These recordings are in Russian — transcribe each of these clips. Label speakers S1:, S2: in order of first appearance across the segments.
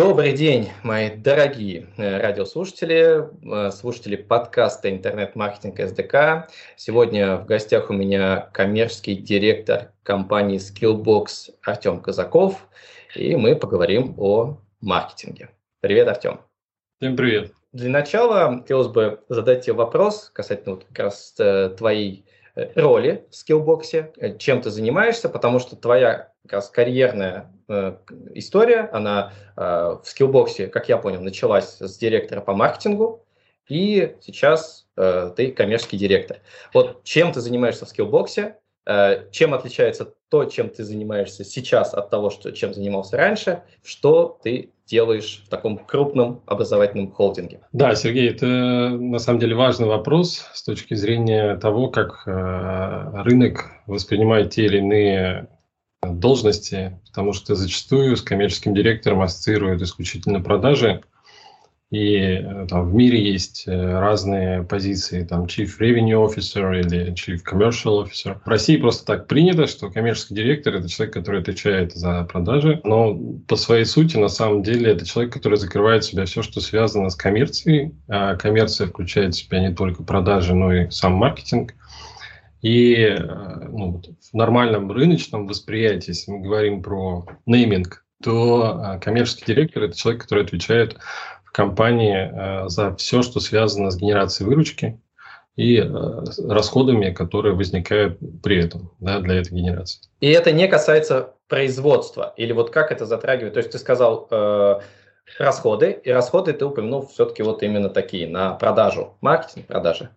S1: Добрый день, мои дорогие э, радиослушатели, э, слушатели подкаста «Интернет-маркетинг СДК». Сегодня в гостях у меня коммерческий директор компании Skillbox Артем Казаков, и мы поговорим о маркетинге. Привет, Артем.
S2: Всем привет.
S1: Для начала хотелось бы задать тебе вопрос касательно вот как раз э, твоей роли в скиллбоксе, чем ты занимаешься, потому что твоя как раз карьерная история, она э, в скиллбоксе, как я понял, началась с директора по маркетингу, и сейчас э, ты коммерческий директор. Вот чем ты занимаешься в скиллбоксе, э, чем отличается то, чем ты занимаешься сейчас от того, что, чем занимался раньше, что ты делаешь в таком крупном образовательном холдинге?
S2: Да, Сергей, это на самом деле важный вопрос с точки зрения того, как э, рынок воспринимает те или иные должности, потому что зачастую с коммерческим директором ассоциируют исключительно продажи, и э, там в мире есть э, разные позиции, там Chief Revenue Officer или Chief Commercial Officer. В России просто так принято, что коммерческий директор – это человек, который отвечает за продажи, но по своей сути, на самом деле, это человек, который закрывает в себя все, что связано с коммерцией. А коммерция включает в себя не только продажи, но и сам маркетинг. И э, ну, в нормальном рыночном восприятии, если мы говорим про нейминг, то коммерческий директор – это человек, который отвечает компании э, за все, что связано с генерацией выручки и э, расходами, которые возникают при этом да, для этой генерации.
S1: И это не касается производства? Или вот как это затрагивает? То есть ты сказал э, расходы, и расходы ты упомянул все-таки вот именно такие, на продажу, маркетинг, продажи.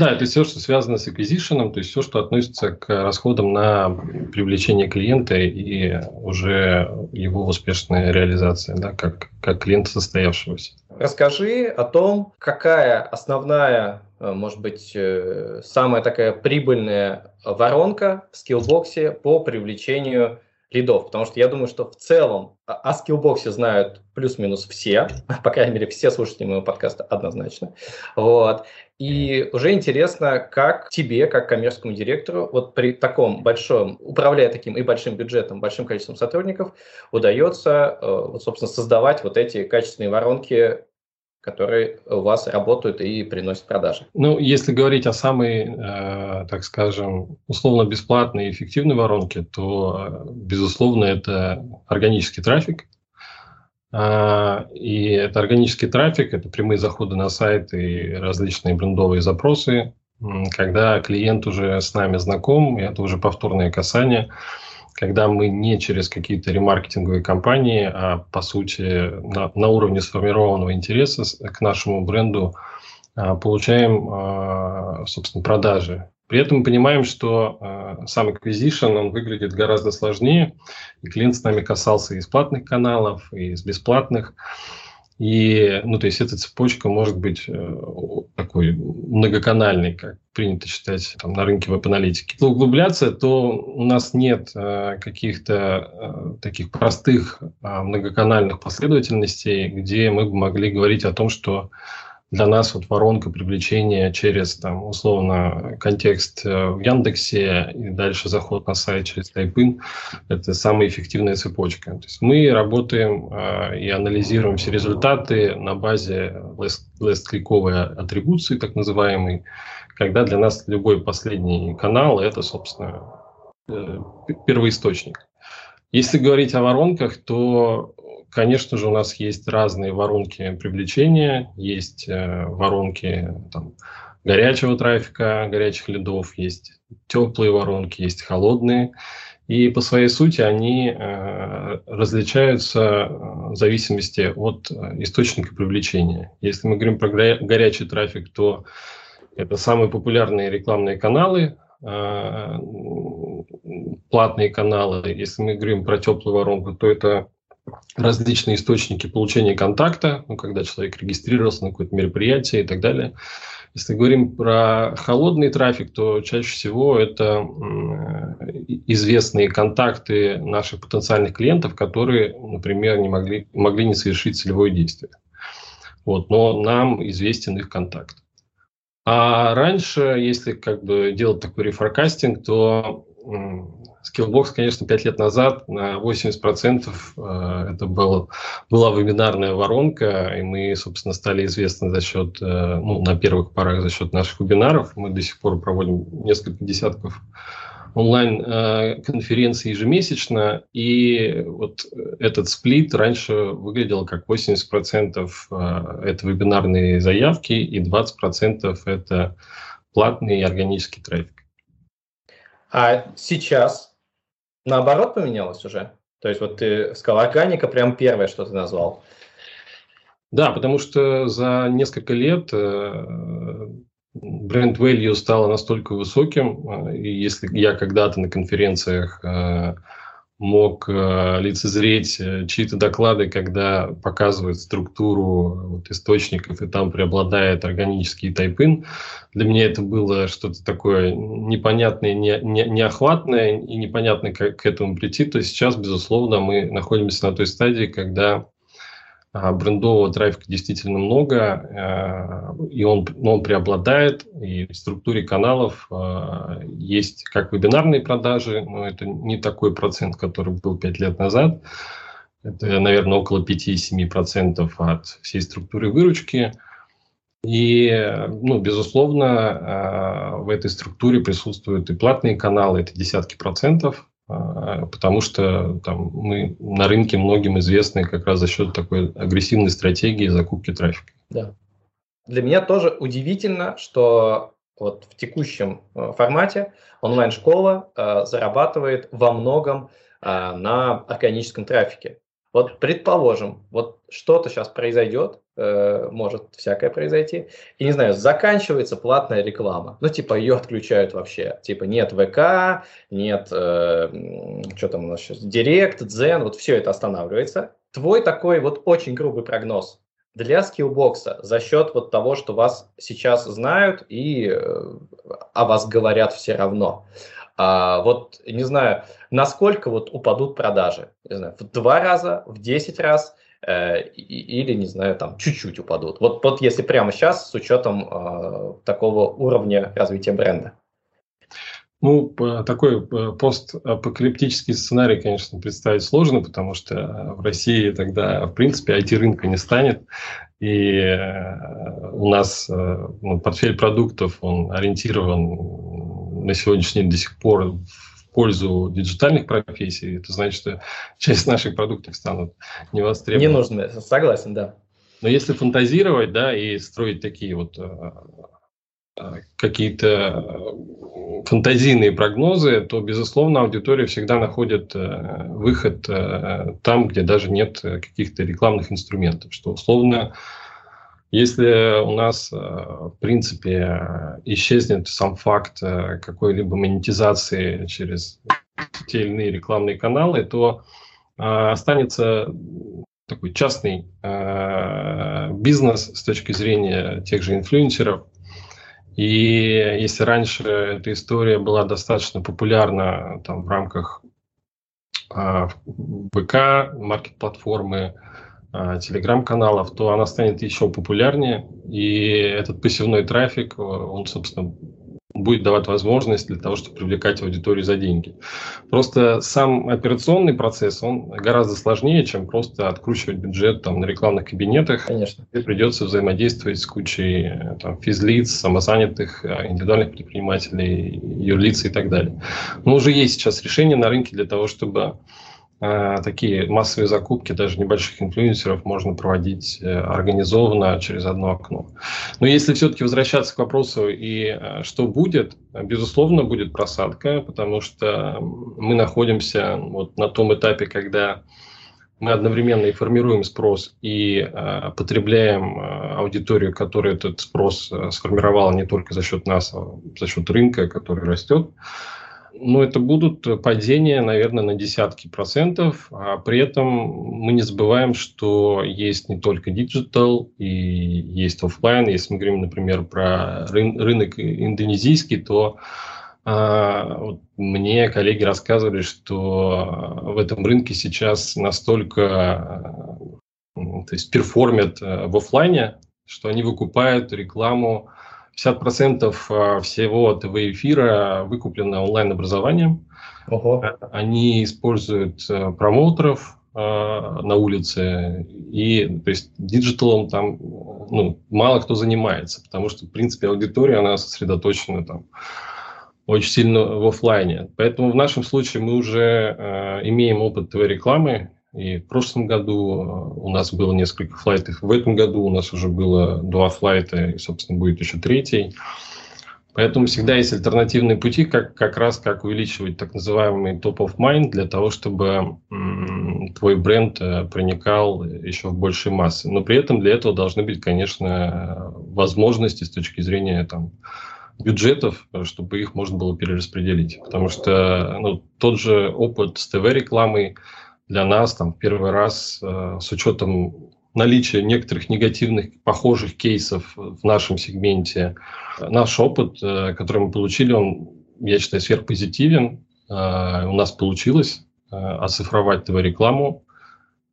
S2: Да, это все, что связано с acquisition, то есть все, что относится к расходам на привлечение клиента и уже его успешная реализация, да, как, как клиента состоявшегося.
S1: Расскажи о том, какая основная, э, может быть, э, самая такая прибыльная воронка в скиллбоксе по привлечению лидов, потому что я думаю, что в целом о скиллбоксе знают плюс-минус все, по крайней мере, все слушатели моего подкаста однозначно. Вот. И уже интересно, как тебе, как коммерческому директору, вот при таком большом, управляя таким и большим бюджетом, большим количеством сотрудников, удается, э, вот, собственно, создавать вот эти качественные воронки которые у вас работают и приносят продажи?
S2: Ну, если говорить о самой, э, так скажем, условно бесплатной и эффективной воронке, то, э, безусловно, это органический трафик. Э, и это органический трафик, это прямые заходы на сайт и различные брендовые запросы, когда клиент уже с нами знаком, и это уже повторное касание – когда мы не через какие-то ремаркетинговые кампании, а по сути на, на уровне сформированного интереса к нашему бренду а, получаем, а, собственно, продажи. При этом мы понимаем, что а, сам acquisition, он выглядит гораздо сложнее, и клиент с нами касался и из платных каналов, и из бесплатных. И, ну, то есть эта цепочка может быть э, такой многоканальной, как принято считать там, на рынке веб-аналитики. Если углубляться, то у нас нет э, каких-то э, таких простых э, многоканальных последовательностей, где мы бы могли говорить о том, что для нас вот воронка привлечения через, там, условно, контекст э, в Яндексе и дальше заход на сайт через Тайпин – это самая эффективная цепочка. То есть мы работаем э, и анализируем все результаты на базе лест-кликовой атрибуции, так называемой, когда для нас любой последний канал – это, собственно, э, первоисточник. Если говорить о воронках, то Конечно же, у нас есть разные воронки привлечения, есть э, воронки там, горячего трафика, горячих лидов, есть теплые воронки, есть холодные. И по своей сути они э, различаются э, в зависимости от источника привлечения. Если мы говорим про горячий трафик, то это самые популярные рекламные каналы, платные каналы. Если мы говорим про теплую воронку, то это различные источники получения контакта, ну, когда человек регистрировался на какое-то мероприятие и так далее. Если говорим про холодный трафик, то чаще всего это известные контакты наших потенциальных клиентов, которые, например, не могли, могли не совершить целевое действие. Вот, но нам известен их контакт. А раньше, если как бы делать такой рефоркастинг, то Skillbox, конечно, 5 лет назад на 80% э, это был, была вебинарная воронка, и мы, собственно, стали известны за счет, э, ну, на первых порах за счет наших вебинаров. Мы до сих пор проводим несколько десятков онлайн-конференций ежемесячно, и вот этот сплит раньше выглядел как 80% это вебинарные заявки, и 20% это платный и органический трафик.
S1: А сейчас наоборот поменялось уже? То есть вот ты сказал, органика прям первое, что ты назвал.
S2: Да, потому что за несколько лет э, бренд value стало настолько высоким, э, и если я когда-то на конференциях э, мог э, лицезреть э, чьи-то доклады, когда показывают структуру вот, источников, и там преобладает органический тайпин. Для меня это было что-то такое непонятное, не, не, неохватное и непонятно, как к этому прийти. То есть сейчас, безусловно, мы находимся на той стадии, когда брендового трафика действительно много, э, и он, он преобладает, и в структуре каналов э, есть как вебинарные продажи, но это не такой процент, который был 5 лет назад. Это, наверное, около 5-7% от всей структуры выручки. И, ну, безусловно, э, в этой структуре присутствуют и платные каналы, это десятки процентов, а, потому что там, мы на рынке многим известны как раз за счет такой агрессивной стратегии закупки трафика.
S1: Да. Для меня тоже удивительно, что вот в текущем э, формате онлайн-школа э, зарабатывает во многом э, на органическом трафике. Вот предположим, вот что-то сейчас произойдет, э, может всякое произойти, и не знаю, заканчивается платная реклама, ну типа ее отключают вообще, типа нет ВК, нет, э, что там у нас сейчас, Директ, Дзен, вот все это останавливается. Твой такой вот очень грубый прогноз для скиллбокса за счет вот того, что вас сейчас знают и э, о вас говорят все равно. А, вот, не знаю, насколько вот упадут продажи? Не знаю, в два раза, в десять раз э, или, не знаю, там чуть-чуть упадут. Вот, вот если прямо сейчас с учетом э, такого уровня развития бренда.
S2: Ну, такой э, постапокалиптический сценарий, конечно, представить сложно, потому что в России тогда, в принципе, IT-рынка не станет. И э, у нас э, ну, портфель продуктов, он ориентирован на сегодняшний день до сих пор в пользу диджитальных профессий, это значит, что часть наших продуктов станут невостребованы.
S1: Не нужны, согласен, да.
S2: Но если фантазировать, да, и строить такие вот э, э, какие-то фантазийные прогнозы, то, безусловно, аудитория всегда находит э, выход там, где даже нет каких-то рекламных инструментов, что условно если у нас, э, в принципе, исчезнет сам факт э, какой-либо монетизации через те или иные рекламные каналы, то э, останется такой частный бизнес с точки зрения тех же инфлюенсеров. И если раньше эта история была достаточно популярна там, в рамках ВК, маркет-платформы, телеграм-каналов, то она станет еще популярнее, и этот посевной трафик, э, он, собственно, будет давать возможность для того, чтобы привлекать аудиторию за деньги. Просто сам операционный процесс, он гораздо сложнее, чем просто откручивать бюджет там, на рекламных кабинетах.
S1: Конечно.
S2: И придется взаимодействовать с кучей э, там, физлиц, самозанятых, э, индивидуальных предпринимателей, юрлиц и так далее. Но уже есть сейчас решения на рынке для того, чтобы такие массовые закупки даже небольших инфлюенсеров можно проводить э, организованно через одно окно. Но если все-таки возвращаться к вопросу и э, что будет, безусловно, будет просадка, потому что мы находимся вот на том этапе, когда мы одновременно и формируем спрос, и э, потребляем э, аудиторию, которая этот спрос э, сформировала не только за счет нас, а за счет рынка, который растет. Ну, это будут падения, наверное, на десятки процентов. А при этом мы не забываем, что есть не только digital, и есть офлайн. Если мы говорим, например, про рын- рынок индонезийский, то а, вот мне коллеги рассказывали, что в этом рынке сейчас настолько то есть perform ят в офлайне, что они выкупают рекламу 50% а, всего ТВ-эфира выкуплено онлайн-образованием. Ого. Они используют э, промоутеров э, на улице, и то есть digital ом там ну, мало кто занимается, потому что, в принципе, аудитория, она сосредоточена там очень сильно в офлайне. Поэтому в нашем случае мы уже э, имеем опыт ТВ-рекламы, и в прошлом году э, у нас было несколько flight ов. В этом году у нас уже было два flight а, и, собственно, будет еще третий. Поэтому всегда есть альтернативные пути, как, как раз как увеличивать так называемый top of mind для того, чтобы твой бренд э, проникал еще в большие массы. Но при этом для этого должны быть, конечно, возможности с точки зрения там, бюджетов, чтобы их можно было перераспределить. Потому что ну, тот же опыт с ТВ-рекламой, для нас там первый раз э, с учетом наличия некоторых негативных похожих кейсов в нашем сегменте, наш опыт, э, который мы получили, он, я считаю, сверхпозитивен. Э, у нас получилось оцифровать ТВ-рекламу,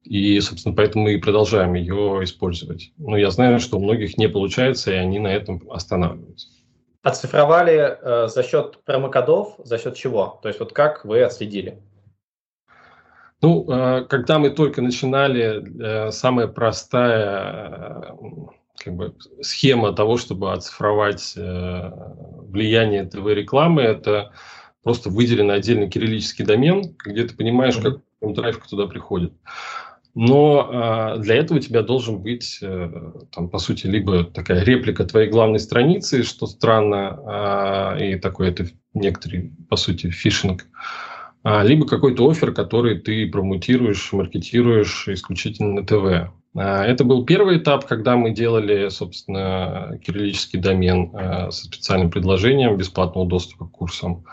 S2: и, собственно, поэтому мы и продолжаем ее использовать. Но я знаю, что у многих не получается, и они на этом останавливаются.
S1: Оцифровали э, за счет промокодов, за счет чего? То есть вот как вы отследили?
S2: Ну, э, когда мы только начинали, э, самая простая э, как бы, схема того, чтобы оцифровать влияние ТВ-рекламы, это просто выделен отдельный кириллический домен, где ты понимаешь, mm-hmm. как трафик туда приходит. Но э, для этого у тебя должен быть, э, там, по сути, либо такая реплика твоей главной страницы, что странно, э, и такой это некоторый, по сути, фишинг. А, либо какой-то офер, который ты промутируешь, маркетируешь исключительно на ТВ. А, это был первый этап, когда мы делали, собственно, кириллический домен а, со специальным предложением бесплатного доступа к курсам.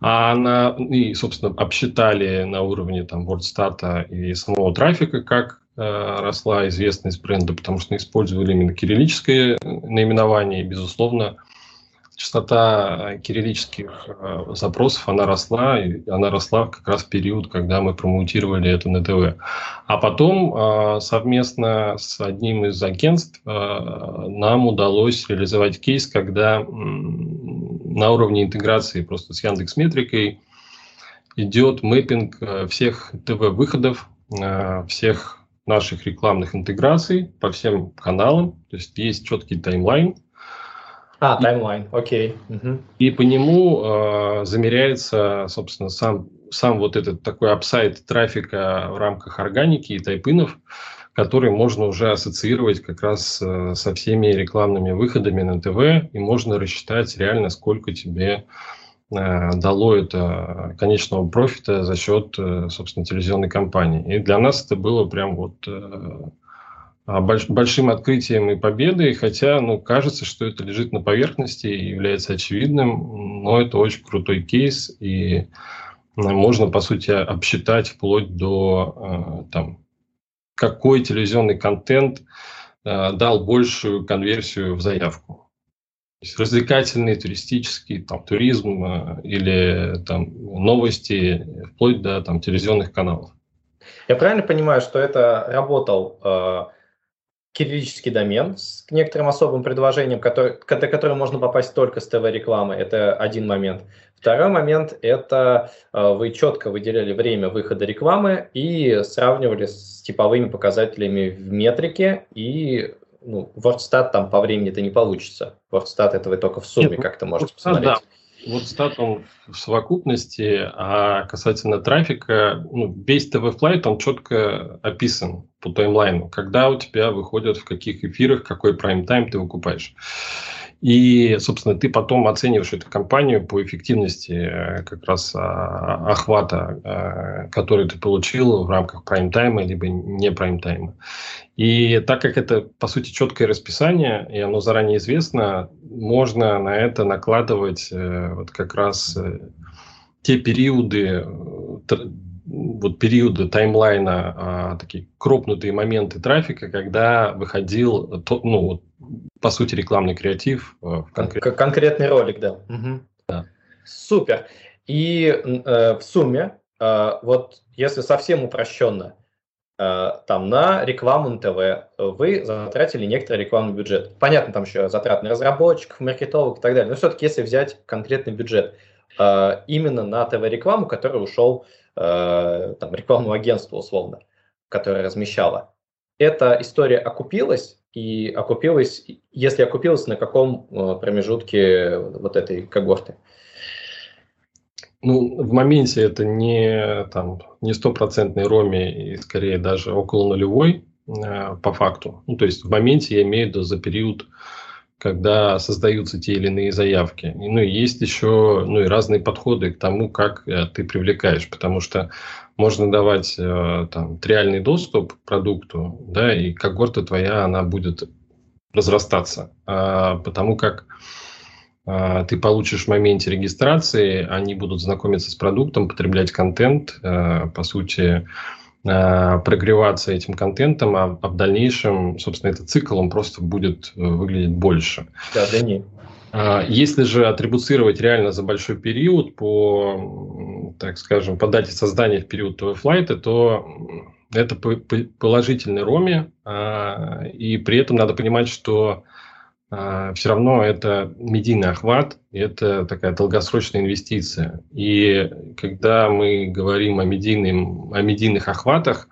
S2: А на, и, собственно, обсчитали на уровне там, WordStat и самого трафика, как росла известность бренда, потому что использовали именно кириллическое наименование, и, безусловно, частота э, кириллических э, запросов, она росла, и она росла как раз в период, когда мы промоутировали это на ТВ. А потом э, совместно с одним из агентств нам удалось реализовать кейс, когда на уровне интеграции просто с Яндекс Метрикой идет mapping всех ТВ-выходов, всех наших рекламных интеграций по всем каналам. То есть есть четкий timeline,
S1: а, timeline, окей.
S2: Угу. И по нему э, замеряется, собственно, сам, сам вот этот такой upside трафика в рамках органики и type-in ов, который можно уже ассоциировать как раз э, со всеми рекламными выходами на ТВ, и можно рассчитать реально, сколько тебе э, дало это конечного профита за счет, э, собственно, телевизионной кампании. И для нас это было прям вот... Э, большим открытием и победой, хотя, ну, кажется, что это лежит на поверхности и является очевидным, но это очень крутой кейс, и можно, по сути, обсчитать вплоть до а, там, какой телевизионный контент а, дал большую конверсию в заявку. То есть развлекательный, туристический, там, туризм или там, новости, вплоть до там, телевизионных каналов.
S1: Я правильно понимаю, что это работал кириллический домен с некоторым особым предложением, который, до которого можно попасть только с ТВ-рекламы. Это один момент. Второй момент – это э, вы четко выделяли время выхода рекламы и сравнивали с типовыми показателями в метрике, и ну, WordStat там по времени это не получится. WordStat это вы только в сумме как-то можете посмотреть. Да
S2: вот статом в совокупности, а касательно трафика, ну, весь ТВ- flight, он четко описан по таймлайну, когда у тебя выходят, в каких эфирах, какой прайм-тайм ты выкупаешь. И, собственно, ты потом оцениваешь эту компанию по эффективности э, как раз а, охвата, э, который ты получил в рамках прайм-тайма, либо не прайм-тайма. И так как это, по сути, четкое расписание, и оно заранее известно, можно на это накладывать э, вот как раз те периоды, вот периоды таймлайна, а, такие кропнутые моменты трафика, когда выходил, ну, вот, по сути, рекламный креатив.
S1: Э, конкрет... Конкретный ролик, да. Угу. да. Супер. И э, в сумме, э, вот если совсем упрощенно, э, там на рекламу на ТВ вы затратили некоторый рекламный бюджет. Понятно, там еще затраты на разработчиков, маркетологов и так далее. Но все-таки, если взять конкретный бюджет э, именно на ТВ-рекламу, который ушел э, там, рекламному агентству условно, которое размещало, эта история окупилась, и окупилась, если окупилась, на каком промежутке вот этой когорты?
S2: Ну, в моменте это не там не стопроцентный роми и скорее даже около нулевой э, по факту. Ну, то есть в моменте я имею в виду за период, когда создаются те или иные заявки. И, ну, есть еще ну, и разные подходы к тому, как э, ты привлекаешь, потому что можно давать э, там реальный доступ к продукту, да, и когорта твоя, она будет разрастаться, а, потому как а, ты получишь в моменте регистрации, они будут знакомиться с продуктом, потреблять контент, а, по сути, прогреваться этим контентом, а, в дальнейшем, собственно, этот цикл, он просто будет э, выглядеть больше.
S1: Да, да не.
S2: Если же атрибуцировать реально за большой период по, так скажем, по дате создания в период твфлайта, то это положительный роме, и при этом надо понимать, что а, все равно это медийный охват, это такая долгосрочная инвестиция. И когда мы говорим о, медийным, о медийных охватах,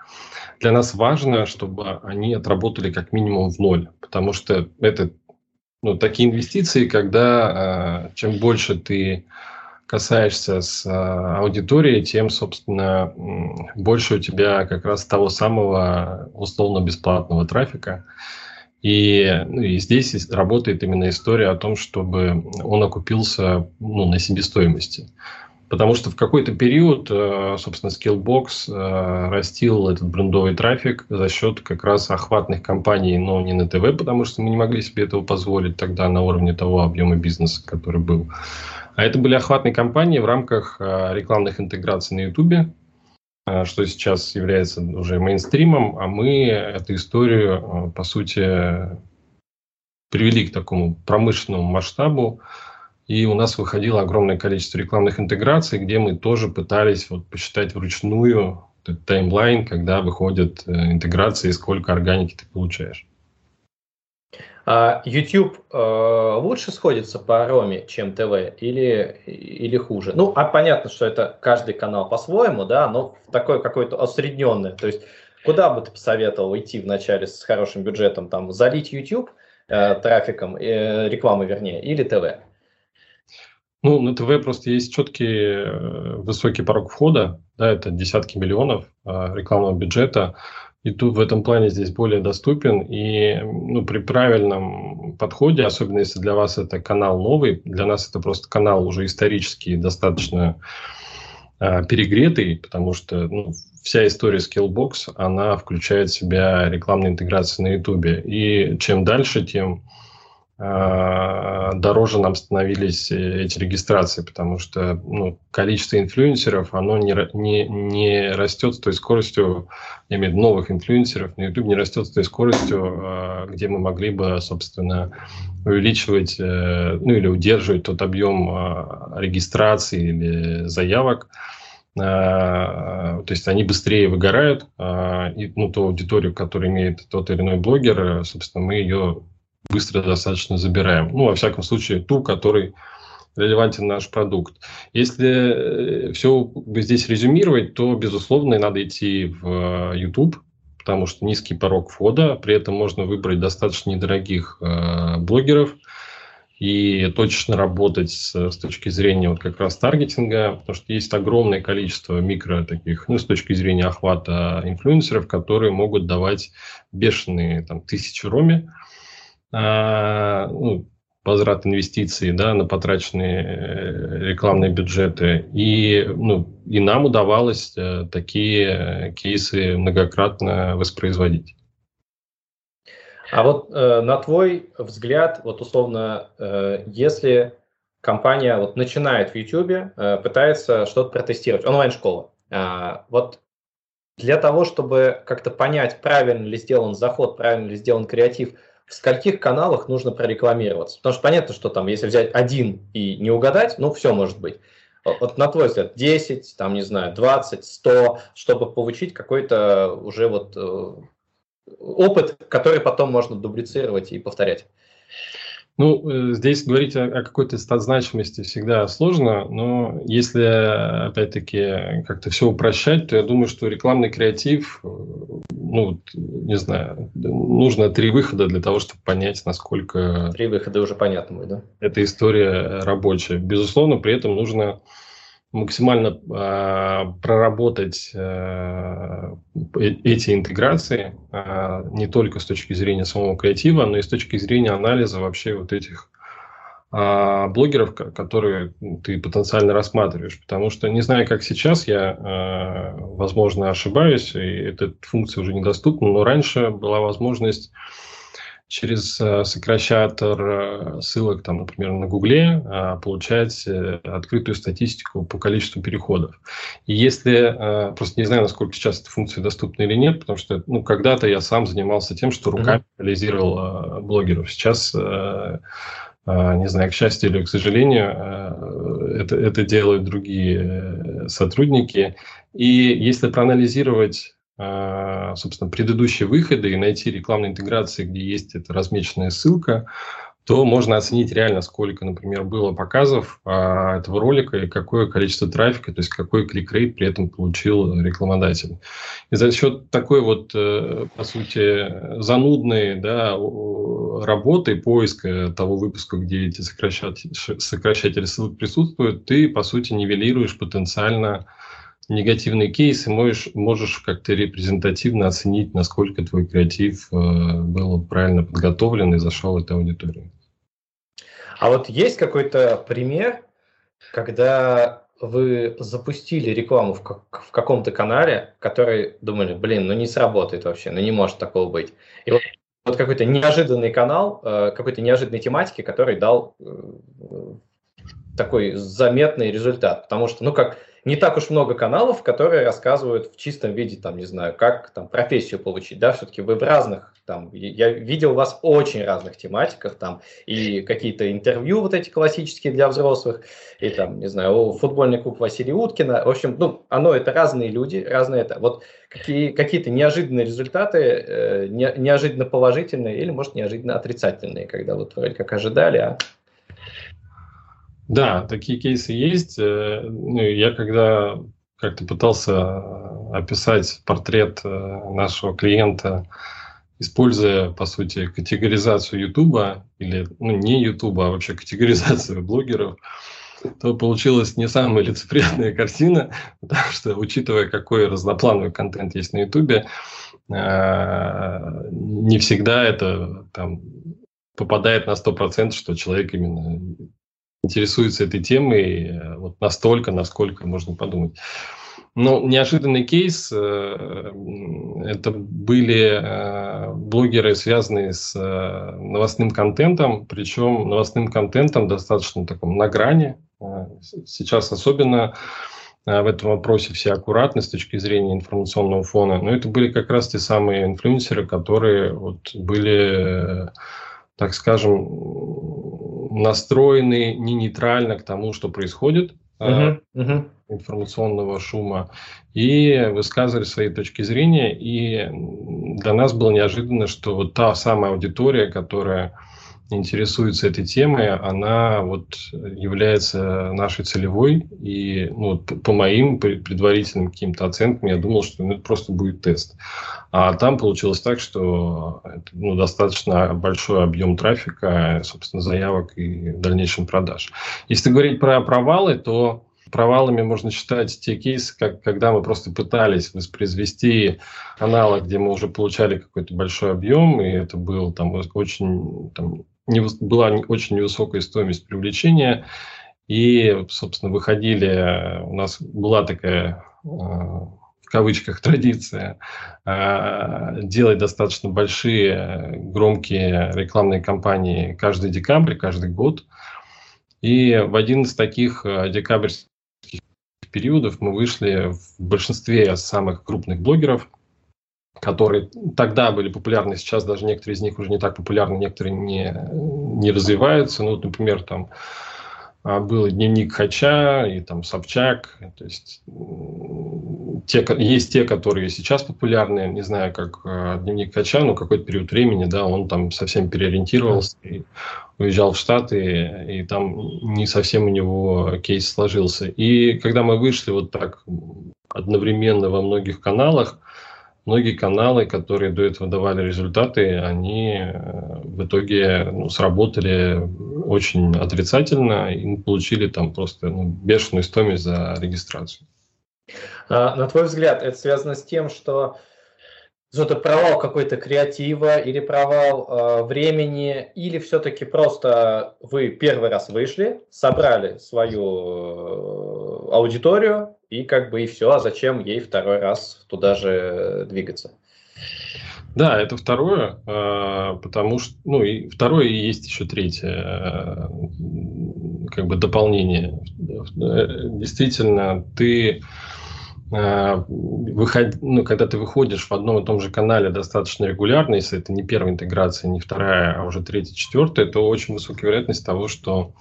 S2: для нас важно, чтобы они отработали как минимум в ноль, потому что это ну, такие инвестиции, когда э, чем больше ты касаешься с э, аудиторией, тем, собственно, больше у тебя как раз того самого условно-бесплатного трафика. И, ну, и здесь работает именно история о том, чтобы он окупился ну, на себестоимости. Потому что в какой-то период, э, собственно, Skillbox э, растил этот брендовый трафик за счет как раз охватных компаний, но не на ТВ, потому что мы не могли себе этого позволить тогда на уровне того объема бизнеса, который был. А это были охватные компании в рамках э, рекламных интеграций на YouTube, что сейчас является уже мейнстримом, а мы эту историю, а, по сути, привели к такому промышленному масштабу, и у нас выходило огромное количество рекламных интеграций, где мы тоже пытались вот посчитать вручную таймлайн, когда выходят э, интеграции, сколько органики ты получаешь.
S1: А YouTube э, лучше сходится по Роме, чем ТВ, или, или хуже? Ну, а понятно, что это каждый канал по-своему, да, но такое какое-то осредненное. То есть, куда бы ты посоветовал идти вначале с хорошим бюджетом? Там, залить YouTube э, трафиком, э, рекламой вернее, или ТВ?
S2: Ну, на ТВ просто есть четкий э, высокий порог входа, да, это десятки миллионов э, рекламного бюджета. И тут в этом плане здесь более доступен. И ну, при правильном подходе, особенно если для вас это канал новый, для нас это просто канал уже исторически достаточно э, перегретый, потому что ну, вся история Skillbox, она включает в себя рекламные интеграции на YouTube. И чем дальше, тем дороже нам становились э, эти регистрации, потому что ну, количество инфлюенсеров, оно не, не, не растет с той скоростью, я имею в виду новых инфлюенсеров на YouTube, не растет с той скоростью, а, где мы могли бы, собственно, увеличивать, э, ну или удерживать тот объем регистрации или заявок, то есть они быстрее выгорают, и ну, ту аудиторию, которую имеет тот или иной блогер, собственно, мы ее быстро достаточно забираем. Ну, во всяком случае, ту, который релевантен наш продукт. Если э, все здесь резюмировать, то, безусловно, надо идти в э, YouTube, потому что низкий порог входа, при этом можно выбрать достаточно недорогих э, блогеров и точечно работать с, с точки зрения вот как раз таргетинга, потому что есть огромное количество микро таких, ну, с точки зрения охвата инфлюенсеров, которые могут давать бешеные там тысячи роми, а, ну, возврат инвестиций да, на потраченные э, рекламные бюджеты. И, ну, и нам удавалось э, такие кейсы многократно воспроизводить.
S1: А вот э, на твой взгляд, вот условно, э, если компания вот начинает в YouTube, э, пытается что-то протестировать, онлайн-школа, э, вот для того, чтобы как-то понять, правильно ли сделан заход, правильно ли сделан креатив, в скольких каналах нужно прорекламироваться. Потому что понятно, что там, если взять один и не угадать, ну, все может быть. Вот на твой взгляд, 10, там, не знаю, 20, 100, чтобы получить какой-то уже вот э, опыт, который потом можно дублицировать и повторять.
S2: Ну, э, здесь говорить о, о какой-то значимости всегда сложно, но если, опять-таки, как-то все упрощать, то я думаю, что рекламный креатив, э, ну, не знаю, нужно три выхода для того, чтобы понять, насколько...
S1: Три выхода уже понятно да?
S2: Эта история рабочая. Безусловно, при этом нужно максимально э, проработать э, эти интеграции э, не только с точки зрения самого креатива, но и с точки зрения анализа вообще вот этих э, блогеров, которые ты потенциально рассматриваешь. Потому что не знаю, как сейчас, я, э, возможно, ошибаюсь, и эта функция уже недоступна, но раньше была возможность через э, сокращатор э, ссылок, там, например, на Гугле, э, получать открытую статистику по количеству переходов. И если, просто не знаю, насколько сейчас эта функция доступна или нет, потому что ну, когда-то я сам занимался тем, что руками анализировал блогеров. Сейчас не знаю, к счастью или к сожалению, это, это делают другие сотрудники. И если проанализировать собственно, предыдущие выходы и найти рекламные интеграции, где есть эта размеченная ссылка, то можно оценить реально, сколько, например, было показов а, этого ролика и какое количество трафика, то есть какой клик-рейт при этом получил рекламодатель. И за счет такой вот, э, по сути, занудной да, работы, поиска того выпуска, где эти сокращатели ссылок присутствуют, ты, по сути, нивелируешь потенциально негативный кейс и можешь, можешь как-то репрезентативно оценить, насколько твой креатив э, был правильно подготовлен и зашел этой аудитории.
S1: А вот есть какой-то пример, когда вы запустили рекламу в, как, в каком-то канале, который думали, блин, ну не сработает вообще, ну не может такого быть. И вот, вот какой-то неожиданный канал, э, какой-то неожиданной тематики, который дал э, такой заметный результат. Потому что, ну как, не так уж много каналов, которые рассказывают в чистом виде, там, не знаю, как там профессию получить, да, все-таки вы в разных, там, я видел вас очень разных тематиках, там, и какие-то интервью вот эти классические для взрослых, и там, не знаю, футбольный клуб Василия Уткина, в общем, ну, оно это разные люди, разные это, вот какие, какие-то неожиданные результаты, э, не, неожиданно положительные или, может, неожиданно отрицательные, когда вот вроде как ожидали, а
S2: да, такие кейсы есть. Э, ну, я когда как-то пытался описать портрет э, нашего клиента, используя, по сути, категоризацию Ютуба, или, ну, не Ютуба, а вообще категоризацию блогеров, то получилась не самая лицеприятная картина, потому что, учитывая, какой разноплановый контент есть на Ютубе, э, не всегда это там, попадает на 100%, что человек именно интересуется этой темой э, вот настолько, насколько можно подумать. Но неожиданный кейс э, это были э, блогеры, связанные с новостным контентом, причем новостным контентом достаточно таком на грани. Сейчас особенно в этом вопросе все аккуратны с точки зрения информационного фона. Но это были как раз те самые инфлюенсеры, которые вот были, так скажем, настроены не нейтрально к тому, что происходит, uh-huh, uh-huh. информационного шума, и высказывали свои точки зрения. И для нас было неожиданно, что вот та самая аудитория, которая интересуется этой темой, она вот является нашей целевой. И ну, по моим предварительным каким-то оценкам я думал, что ну, это просто будет тест. А там получилось так, что ну, достаточно большой объем трафика, собственно, заявок и дальнейшем продаж. Если говорить про провалы, то Провалами можно считать те кейсы, как, когда мы просто пытались воспроизвести аналог, где мы уже получали какой-то большой объем, и это был там очень там, была очень невысокая стоимость привлечения, и, собственно, выходили, у нас была такая э, в кавычках традиция э, делать достаточно большие громкие рекламные кампании каждый декабрь, каждый год. И в один из таких э, декабрьских периодов мы вышли в большинстве самых крупных блогеров которые тогда были популярны, сейчас даже некоторые из них уже не так популярны, некоторые не, не развиваются. Ну, вот, например, там а, был дневник Хача и там Собчак. То есть те, есть те, которые сейчас популярны, не знаю, как э, дневник Хача, но какой-то период времени, да, он там совсем переориентировался и уезжал в Штаты, и там не совсем у него кейс сложился. И когда мы вышли вот так одновременно во многих каналах, многие каналы, которые до этого давали результаты, они э, в итоге ну, сработали очень отрицательно и получили там просто ну, бешеную стоимость за регистрацию.
S1: А, на твой взгляд, это связано с тем, что это провал какой-то креатива или провал э, времени, или все-таки просто вы первый раз вышли, собрали свою э, аудиторию, и как бы и все, а зачем ей второй раз туда же двигаться?
S2: Да, это второе, а, потому что, ну, и второе, и есть еще третье, а, как бы дополнение. Действительно, ты выход, ну, когда ты выходишь в одном и том же канале достаточно регулярно, если это не первая интеграция, не вторая, а уже третья, четвертая, то очень высокая вероятность того, что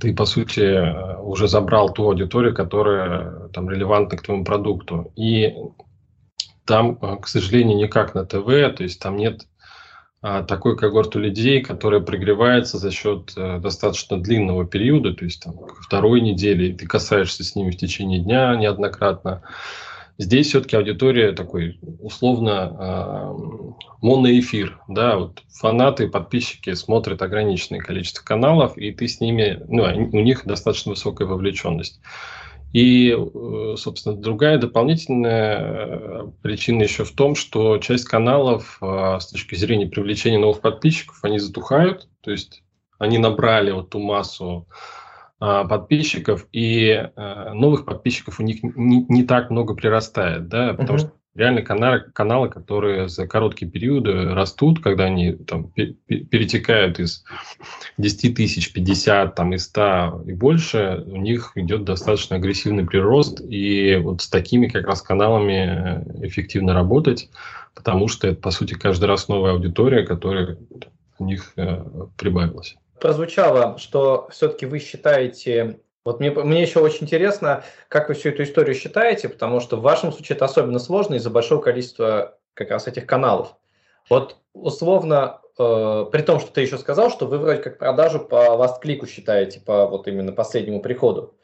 S2: ты, по сути, уже забрал ту аудиторию, которая там релевантна к твоему продукту. И там, э, к сожалению, не как на ТВ, то есть там нет а, такой когорты людей, которая прогревается за счет достаточно длинного периода, то есть там, второй недели, ты касаешься с ними в течение дня неоднократно. Здесь все-таки аудитория такой условно э, моноэфир, да, вот фанаты, подписчики смотрят ограниченное количество каналов, и ты с ними, ну, у них достаточно высокая вовлеченность. И, э, собственно, другая дополнительная э, причина еще в том, что часть каналов э, с точки зрения привлечения новых подписчиков, они затухают, то есть они набрали вот ту массу подписчиков, и новых подписчиков у них не, не так много прирастает, да, потому uh-huh. что реально каналы, каналы, которые за короткие периоды растут, когда они там, перетекают из 10 тысяч, 50, там, и 100 и больше, у них идет достаточно агрессивный прирост, и вот с такими как раз каналами эффективно работать, потому что это, по сути, каждый раз новая аудитория, которая у них э, прибавилась.
S1: Прозвучало, что все-таки вы считаете вот мне, мне еще очень интересно, как вы всю эту историю считаете, потому что в вашем случае это особенно сложно из-за большого количества как раз этих каналов. Вот условно, э, при том, что ты еще сказал, что вы вроде как продажу по last клику считаете, по вот именно последнему приходу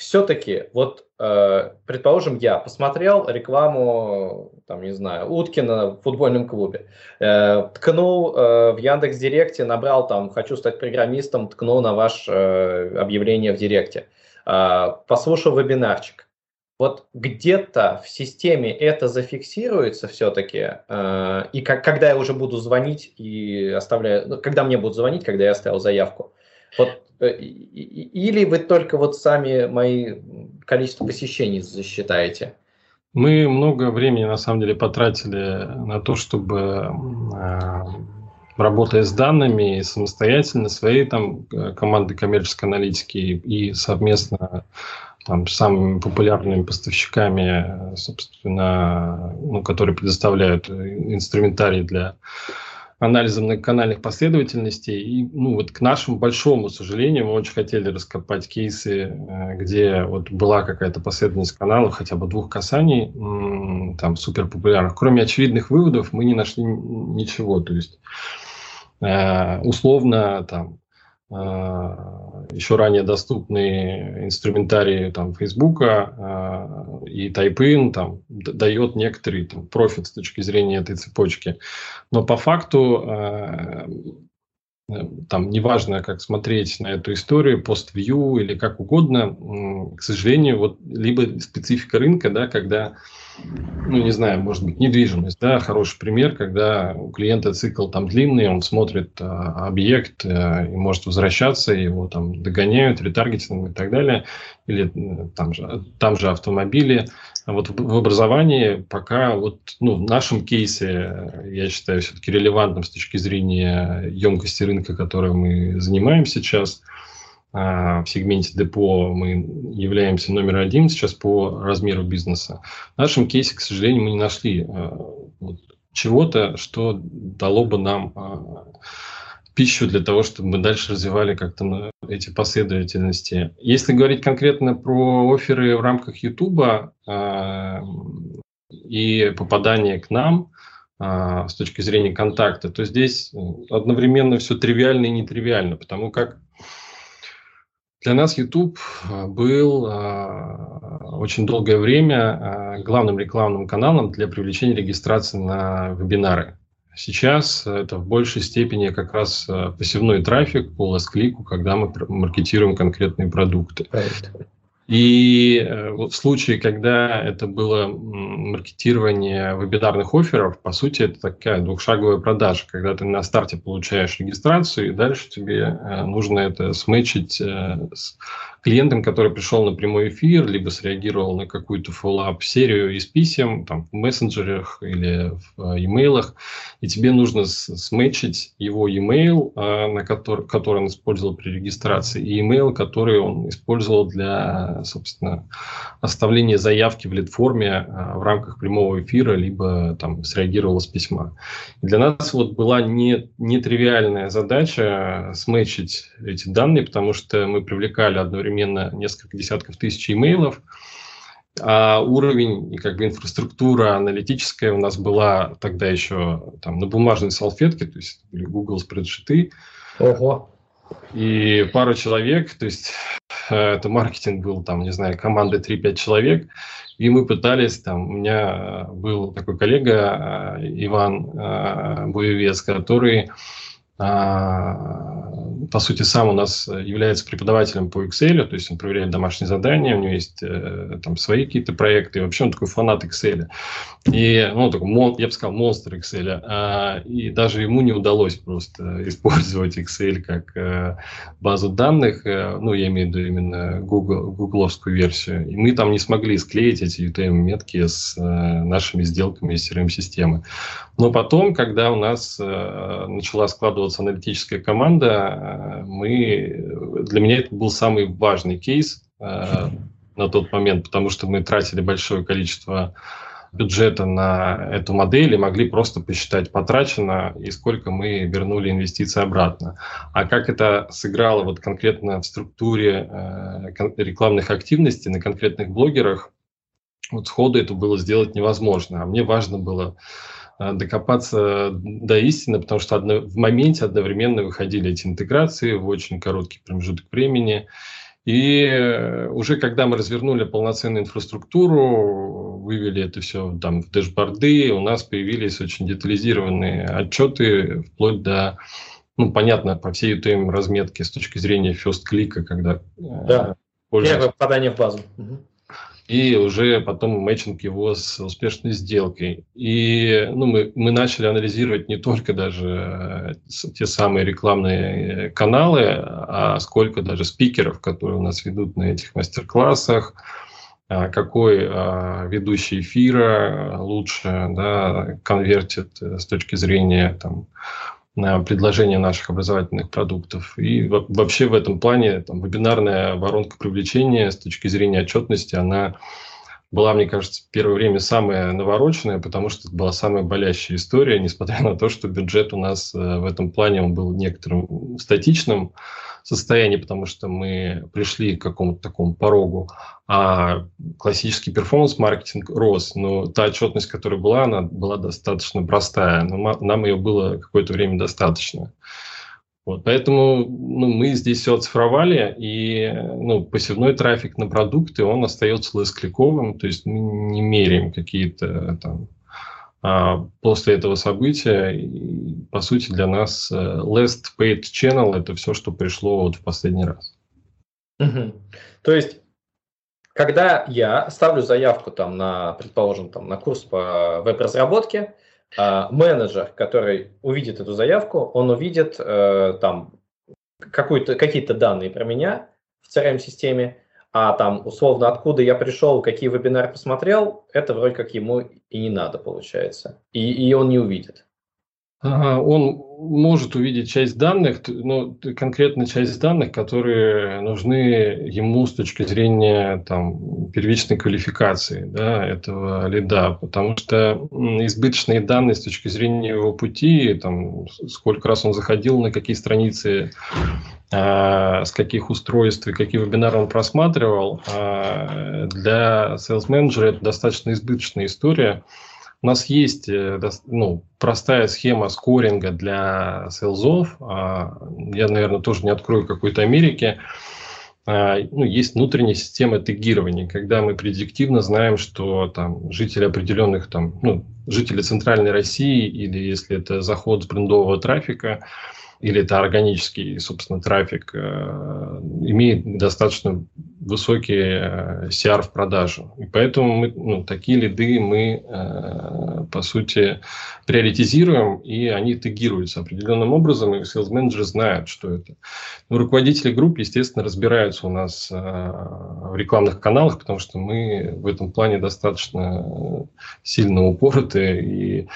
S1: все-таки, вот, э, предположим, я посмотрел рекламу, там, не знаю, Уткина в футбольном клубе, э, ткнул э, в Яндекс Директе, набрал там, хочу стать программистом, ткнул на ваше э, объявление в Директе, э, послушал вебинарчик. Вот где-то в системе это зафиксируется все-таки, э, и как, когда я уже буду звонить и оставляю, ну, когда мне будут звонить, когда я оставил заявку, вот Э, или вы только вот сами мои количество посещений засчитаете?
S2: Мы много времени, на самом деле, потратили на то, чтобы, э, работая с данными самостоятельно, своей там э, команды коммерческой аналитики и совместно там, с самыми популярными поставщиками, собственно, ну, которые предоставляют инструментарий для анализом многоканальных последовательностей. И ну, вот к нашему большому сожалению, мы очень хотели раскопать кейсы, э, где вот была какая-то последовательность каналов, хотя бы двух касаний, там супер популярных. Кроме очевидных выводов мы не нашли ничего. То есть э, условно там еще ранее доступный инструментарий там, Фейсбука и Typein там, дает некоторый там, профит с точки зрения этой цепочки. Но по факту э, там неважно, как смотреть на эту историю, пост-вью или как угодно, к сожалению, вот либо специфика рынка, да, когда, ну, не знаю, может быть, недвижимость, да, хороший пример, когда у клиента цикл там длинный, он смотрит а, объект а, и может возвращаться, его там догоняют, ретаргетингом и так далее, или там же, там же автомобили, а вот в образовании пока вот ну, в нашем кейсе, я считаю, все-таки релевантным с точки зрения емкости рынка, которым мы занимаем сейчас. А, в сегменте депо мы являемся номер один сейчас по размеру бизнеса. В нашем кейсе, к сожалению, мы не нашли а, чего-то, что дало бы нам пищу для того, чтобы мы дальше развивали как-то эти последовательности. Если говорить конкретно про оферы в рамках э, и попадание к нам с точки зрения контакта, то здесь одновременно все тривиально и нетривиально, потому как для нас YouTube а, был э, очень долгое время э, главным рекламным каналом для привлечения регистрации на вебинары. Сейчас это в большей степени как раз посевной трафик по ласт-клику, когда мы маркетируем конкретные продукты. Right. И э, в случае, когда это было маркетирование вебинарных офферов, по сути, это такая двухшаговая продажа, когда ты на старте получаешь регистрацию, и дальше тебе э, нужно это сметчить с клиентом, который пришел на прямой эфир, либо среагировал на какую-то фоллап серию из писем там, в мессенджерах или в e-mail, и тебе нужно сметчить его e-mail, а, на который, который он использовал при регистрации, и e-mail, который он использовал для, собственно, оставления заявки в лид-форме а, в рамках прямого эфира, либо там среагировал с письма. И для нас вот была не, нетривиальная задача сметчить эти данные, потому что мы привлекали одновременно одновременно несколько десятков тысяч имейлов, а уровень и как бы инфраструктура аналитическая у нас была тогда еще там на бумажной салфетке, то есть Google спредшиты. Ого. И пару человек, то есть э, это маркетинг был там, не знаю, команда 3-5 человек, и мы пытались, там, у меня был такой коллега э, Иван э, Буевец, который а, по сути, сам у нас является преподавателем по Excel, то есть он проверяет домашние задания, у него есть э, там свои какие-то проекты, вообще он такой фанат Excel. И, ну, такой, я бы сказал, монстр Excel. А, и даже ему не удалось просто использовать Excel как э, базу данных, э, ну, я имею в виду именно Google, гугловскую версию. И мы там не смогли склеить эти UTM-метки с нашими сделками из CRM-системы. Но потом, когда у нас начала складываться аналитическая команда, мы, для меня это был самый важный кейс э, на тот момент, потому что мы тратили большое количество бюджета на эту модель и могли просто посчитать потрачено и сколько мы вернули инвестиции обратно. А как это сыграло вот конкретно в структуре э, рекламных активностей на конкретных блогерах, вот сходу это было сделать невозможно. А мне важно было Э, докопаться до истины, потому что одно, в моменте одновременно выходили эти интеграции в очень короткий промежуток времени. И э, уже когда мы развернули полноценную инфраструктуру, вывели это все там в дэшборды, у нас появились очень детализированные отчеты, вплоть до, ну, понятно, по всей UTM разметке с точки зрения first клика, когда э,
S1: да. Первое попадание в базу. Угу
S2: и уже потом мэчинг его с успешной сделкой. И ну, мы, мы начали анализировать не только даже э, те самые рекламные каналы, а сколько даже спикеров, которые у нас ведут на этих мастер-классах, а какой а, ведущий эфира лучше да, конвертит э, с точки зрения там, предложения наших образовательных продуктов. И вообще в этом плане там, вебинарная воронка привлечения с точки зрения отчетности, она была, мне кажется, в первое время самая навороченная, потому что это была самая болящая история, несмотря на то, что бюджет у нас э, в этом плане он был некоторым статичным состоянии, потому что мы пришли к какому-то такому порогу, а классический перформанс-маркетинг рос, но та отчетность, которая была, она была достаточно простая, но нам ее было какое-то время достаточно. Вот, поэтому ну, мы здесь все оцифровали, и ну, посевной трафик на продукты, он остается лескликовым, то есть мы не меряем какие-то там после этого события. По сути, для нас э, last paid channel – это все, что пришло вот в последний раз.
S1: Угу. То есть, когда я ставлю заявку там на, предположим, там, на курс по веб-разработке, а, менеджер, который увидит эту заявку, он увидит э, там какие-то данные про меня в CRM-системе, а там условно откуда я пришел, какие вебинары посмотрел, это вроде как ему и не надо получается. И, и он не увидит.
S2: Он может увидеть часть данных, но конкретно часть данных, которые нужны ему с точки зрения там, первичной квалификации да, этого лида, потому что избыточные данные с точки зрения его пути, там, сколько раз он заходил, на какие страницы, э, с каких устройств и какие вебинары он просматривал, э, для sales менеджера это достаточно избыточная история, у нас есть э, ну, простая схема скоринга для селзов. А, я, наверное, тоже не открою какой-то Америки. А, ну, есть внутренняя система тегирования, когда мы предиктивно знаем, что там жители определенных, там, ну, жители центральной России или если это заход с брендового трафика, или это органический, собственно, трафик, э, имеет достаточно высокий э, CR в продажу. И поэтому мы, ну, такие лиды мы, э, по сути, приоритизируем, и они тегируются определенным образом, и sales менеджеры знают, что это. Но руководители групп, естественно, разбираются у нас в рекламных каналах, потому что мы в этом плане достаточно сильно упороты, и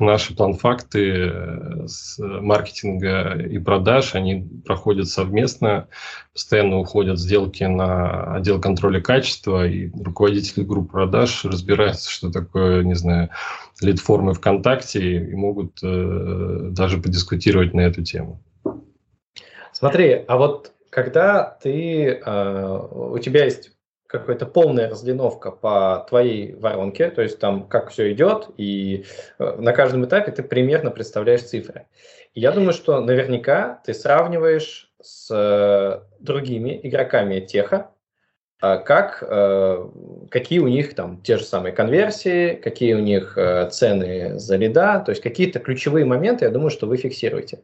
S2: наши план-факты э, с маркетинга и продаж, они проходят совместно, постоянно уходят сделки на отдел контроля качества, и руководители групп продаж разбираются, что такое, не знаю, лид-формы ВКонтакте, и могут э, даже подискутировать на эту тему.
S1: Смотри, а вот когда ты, э, у тебя есть какая-то полная разлиновка по твоей воронке, то есть там как все идет, и э, на каждом этапе ты примерно представляешь цифры. И я думаю, что наверняка ты сравниваешь с э, другими игроками теха, э, как, какие у них там те же самые конверсии, какие у них цены за лида, то есть какие-то ключевые моменты, я думаю, что вы фиксируете.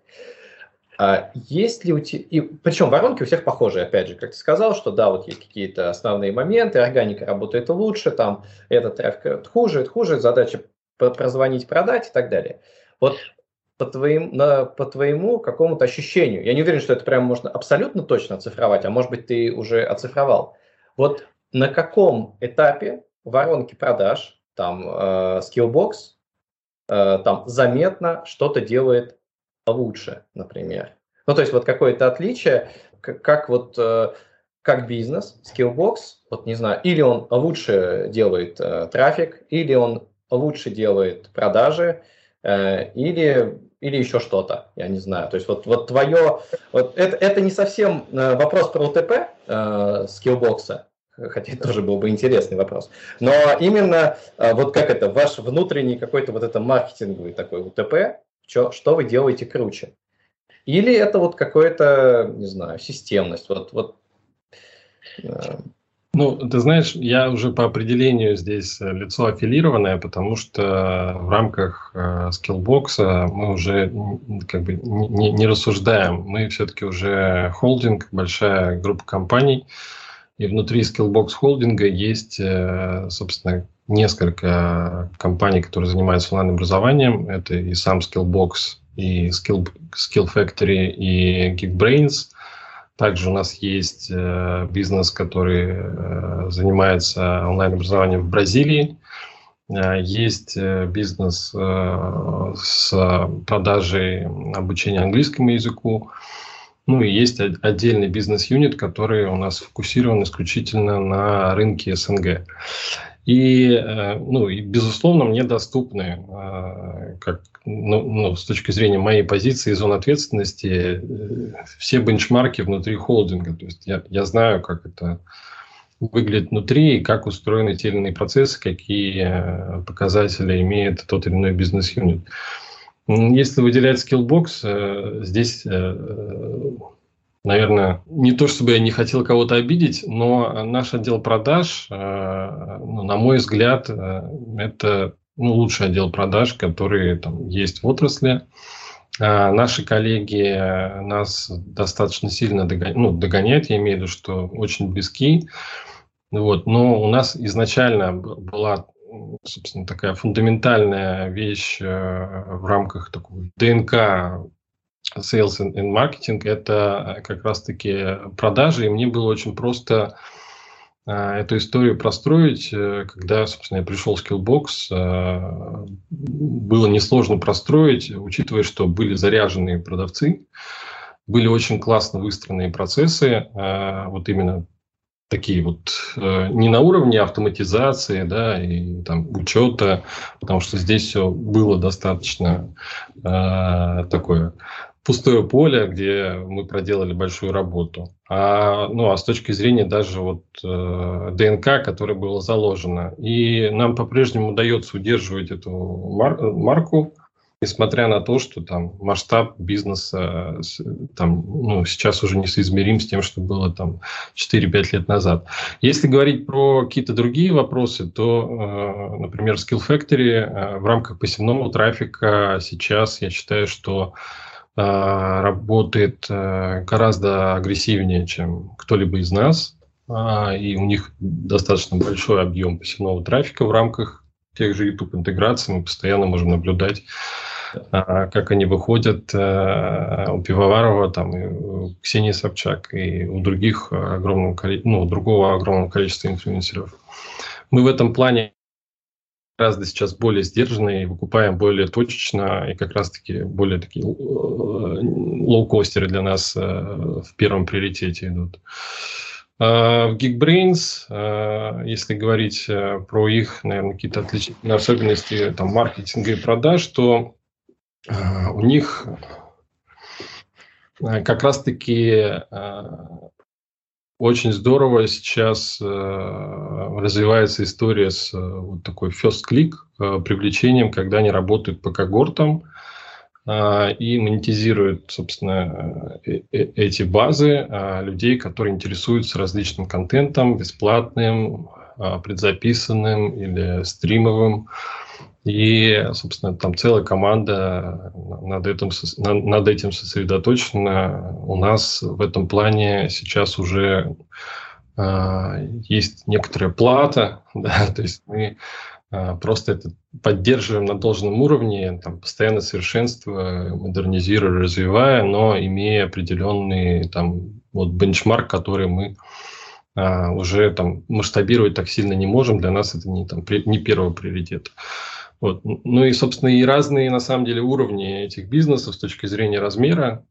S1: А есть ли у тебя... И, причем воронки у всех похожие, опять же, как ты сказал, что да, вот есть какие-то основные моменты, органика работает лучше, там этот трафик хуже, это хуже, задача прозвонить, продать и так далее. Вот по, твоим, на, по твоему какому-то ощущению, я не уверен, что это прям можно абсолютно точно оцифровать, а может быть ты уже оцифровал. Вот на каком этапе воронки продаж, там, э, Skillbox, э, там заметно что-то делает лучше, например. Ну, то есть вот какое-то отличие, как, как вот э, как бизнес, Skillbox, вот не знаю, или он лучше делает э, трафик, или он лучше делает продажи, э, или, или еще что-то, я не знаю. То есть вот, вот твое, вот это, это не совсем э, вопрос про УТП э, Skillbox, хотя это тоже был бы интересный вопрос. Но именно э, вот как это, ваш внутренний какой-то вот это маркетинговый такой УТП, что, что вы делаете круче. Или это вот какое-то, не знаю, системность. Вот, вот,
S2: э. Ну, ты знаешь, я уже по определению здесь лицо аффилированное, потому что в рамках э, скиллбокса мы уже как бы не, не рассуждаем. Мы все-таки уже холдинг, большая группа компаний, и внутри Skillbox холдинга есть, э, собственно, несколько компаний, которые занимаются онлайн-образованием. Это и сам Skillbox, и Skill, Skill Factory, и Geekbrains. Также у нас есть э, бизнес, который э, занимается онлайн-образованием в Бразилии. Есть бизнес с продажей обучения английскому языку. Ну и есть отдельный бизнес-юнит, который у нас фокусирован исключительно на рынке СНГ. И, э, ну, и безусловно, мне доступны, э, как, ну, ну, с точки зрения моей позиции и зон ответственности, э, все бенчмарки внутри холдинга. То есть я, я знаю, как это выглядит внутри, и как устроены те или иные процессы, какие показатели имеет тот или иной бизнес-юнит. Если выделять Skillbox, здесь наверное, не то чтобы я не хотел кого-то обидеть, но наш отдел продаж, э, ну, на мой взгляд, э, это ну, лучший отдел продаж, который там есть в отрасли. Наши коллеги нас достаточно сильно догоняют, ну, догоняют, я имею в виду, что очень близки. Вот. Но у нас изначально была собственно, такая фундаментальная вещь э, в рамках такой ДНК sales and marketing – это как раз-таки продажи, и мне было очень просто а, эту историю простроить, э, когда, собственно, я пришел в Skillbox, было несложно простроить, учитывая, что были заряженные продавцы, были очень классно выстроенные процессы, вот именно такие вот э, не на уровне автоматизации, да, и там учета, потому что здесь все было достаточно э, такое пустое поле, где мы проделали большую работу. А, ну, а с точки зрения даже вот э, ДНК, которая была заложена. И нам по-прежнему удается удерживать эту мар- марку, несмотря на то, что там масштаб бизнеса там, ну, сейчас уже несоизмерим с тем, что было там 4-5 лет назад. Если говорить про какие-то другие вопросы, то, э, например, Skill Factory э, в рамках посевного трафика сейчас я считаю, что Э, работает э, гораздо агрессивнее, чем кто-либо из нас, а, и у них достаточно большой объем посевного трафика в рамках тех же YouTube интеграций. Мы постоянно можем наблюдать, а, как они выходят э, у Пивоварова, там, и у Ксении Собчак, и у других огромного, ну, другого огромного количества инфлюенсеров. Мы в этом плане гораздо сейчас более сдержанные, выкупаем более точечно и как раз-таки более такие э, лоу-костеры для нас э, в первом приоритете идут. А, в Geekbrains, э, если говорить про их, наверное, какие-то отличительные особенности там, маркетинга и продаж, то у них как раз-таки очень здорово сейчас э, развивается история с э, вот такой first click э, привлечением, когда они работают по когортам. э, и монетизируют, собственно, э, э, эти базы э, людей, которые интересуются различным контентом, бесплатным, э, предзаписанным или стримовым. И, собственно, там целая команда над этим, над этим сосредоточена. У нас в этом плане сейчас уже есть некоторая плата, да, то есть мы просто это поддерживаем на должном уровне, там, постоянно совершенствуя, модернизируя, развивая, но имея определенный там, вот бенчмарк, который мы а, уже там масштабировать так сильно не можем, для нас это не, там, не первый приоритет. Вот. Ну и, собственно, и разные, на самом деле, уровни этих бизнесов с точки зрения размера.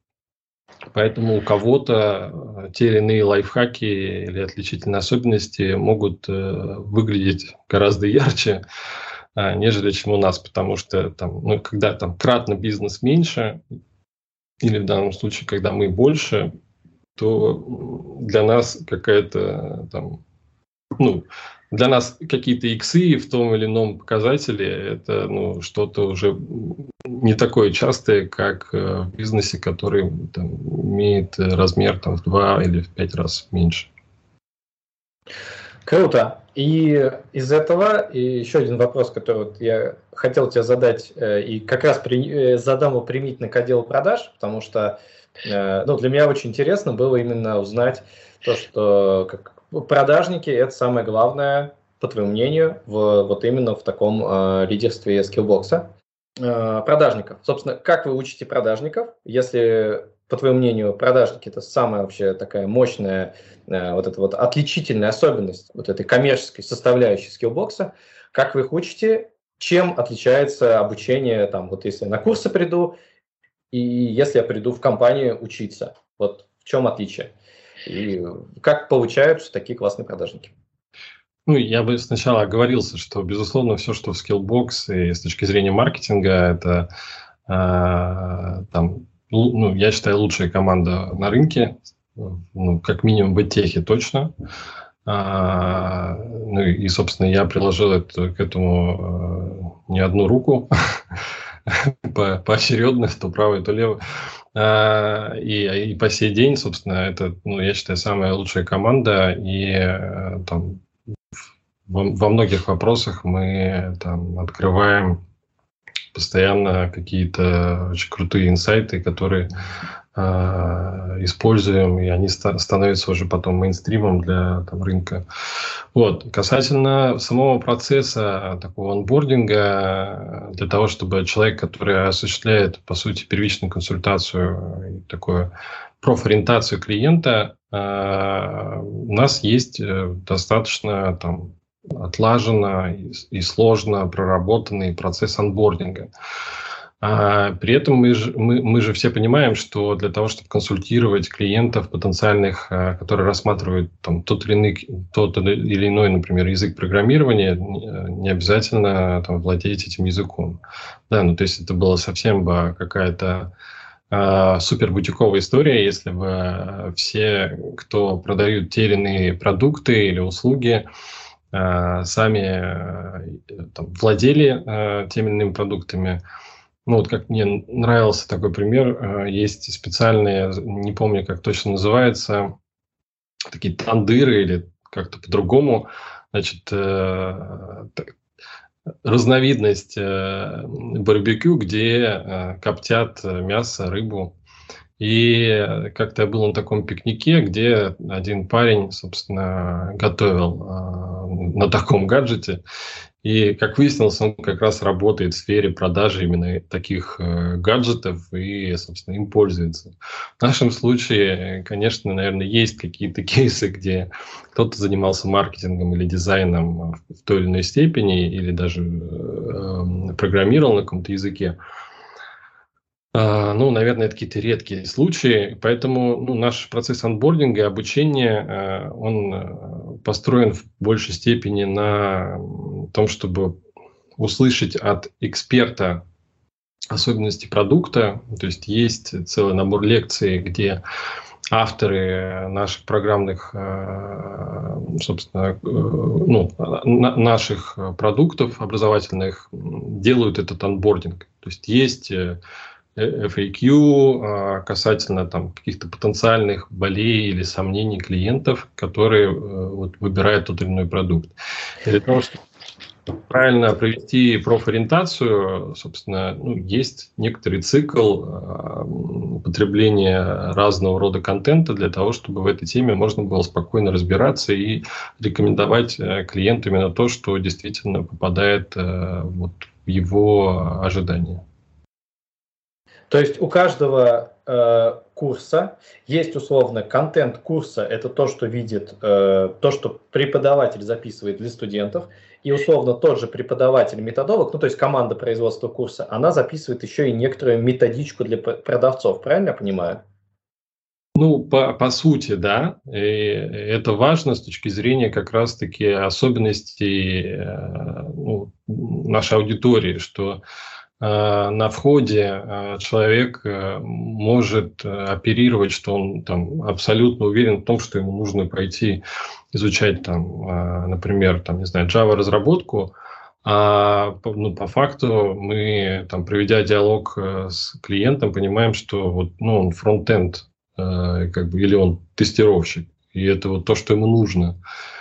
S2: Поэтому у кого-то э, те или иные лайфхаки или отличительные особенности могут э, выглядеть гораздо ярче, э, нежели чем у нас, потому что там, ну, когда там кратно бизнес меньше, или в данном случае, когда мы больше, то для нас какая-то там, ну, для нас какие-то иксы в том или ином показателе это ну, что-то уже не такое частое, как э, в бизнесе, который там, имеет размер там, в два или в пять раз меньше.
S1: Круто. И из этого и еще один вопрос, который вот я хотел тебе задать, э, и как раз при, э, задам его применительно к отделу продаж, потому что ну, для меня очень интересно было именно узнать то, что как, продажники – это самое главное, по твоему мнению, в, вот именно в таком э, лидерстве скиллбокса. Э, продажников. Собственно, как вы учите продажников, если, по твоему мнению, продажники – это самая вообще такая мощная, э, вот эта вот отличительная особенность вот этой коммерческой составляющей скиллбокса, как вы их учите, чем отличается обучение, там, вот если я на курсы приду, и если я приду в компанию учиться, вот в чем отличие? И как получаются такие классные продажники?
S2: Ну, я бы сначала оговорился, что, безусловно, все, что в Skillbox и с точки зрения маркетинга, это э, там, ну, я считаю, лучшая команда на рынке, ну, как минимум в техе точно. А, ну и, собственно, я приложил это, к этому э, не одну руку по, поочередно, то правой, то левой. А, и, и по сей день, собственно, это, ну, я считаю, самая лучшая команда. И э, там во, во многих вопросах мы там открываем постоянно какие-то очень крутые инсайты, которые используем, и они ста- становятся уже потом мейнстримом для там, рынка. Вот. Касательно самого процесса такого онбординга, для того, чтобы человек, который осуществляет, по сути, первичную консультацию, такую профориентацию клиента, у нас есть достаточно там отлаженно и сложно проработанный процесс анбординга. А при этом мы же, мы, мы же все понимаем, что для того, чтобы консультировать клиентов потенциальных, а, которые рассматривают там, тот, или иной, тот или иной, например, язык программирования, не обязательно там, владеть этим языком. Да, ну то есть это была совсем бы какая-то э, супер бутиковая история, если бы все, кто продают те или иные продукты или услуги, э, сами э, там, владели э, теми или иными продуктами, ну, вот как мне нравился такой пример, э, есть специальные, не помню, как точно называется, такие тандыры или как-то по-другому, значит, э, разновидность э, барбекю, где коптят мясо, рыбу. И как-то я был на таком пикнике, где один парень, собственно, готовил на таком гаджете. И, как выяснилось, он как раз работает в сфере продажи именно таких э, гаджетов и, собственно, им пользуется. В нашем случае, конечно, наверное, есть какие-то кейсы, где кто-то занимался маркетингом или дизайном в той или иной степени, или даже э, программировал на каком-то языке. А, ну, наверное, это какие-то редкие случаи, поэтому ну, наш процесс анбординга и обучения, э, он э, построен в большей степени на том, чтобы услышать от эксперта особенности продукта. То есть есть целый набор лекций, где авторы наших программных, э, собственно, ну, наших продуктов образовательных делают этот анбординг. То есть есть FAQ а, касательно там, каких-то потенциальных болей или сомнений клиентов, которые э, вот, выбирают тот или иной продукт. Для того, чтобы правильно провести профориентацию, собственно, ну, есть некоторый цикл э, употребления разного рода контента для того, чтобы в этой теме можно было спокойно разбираться и рекомендовать э, клиенту именно то, что действительно попадает э, вот, в его ожидания.
S1: То есть у каждого э, курса есть условно контент курса, это то, что видит, э, то, что преподаватель записывает для студентов, и условно тот же преподаватель методолог, ну то есть команда производства курса, она записывает еще и некоторую методичку для продавцов, правильно я понимаю?
S2: Ну, по, по сути, да. И это важно с точки зрения как раз-таки особенностей э, ну, нашей аудитории, что на входе э, человек э, может оперировать, что он там абсолютно уверен в том, что ему нужно пойти изучать там, например, там, не знаю, Java разработку, а ну, по факту мы, там, проведя диалог с клиентом, понимаем, что вот, ну, он фронтенд, как бы, или он тестировщик, и это вот то, что ему нужно. А,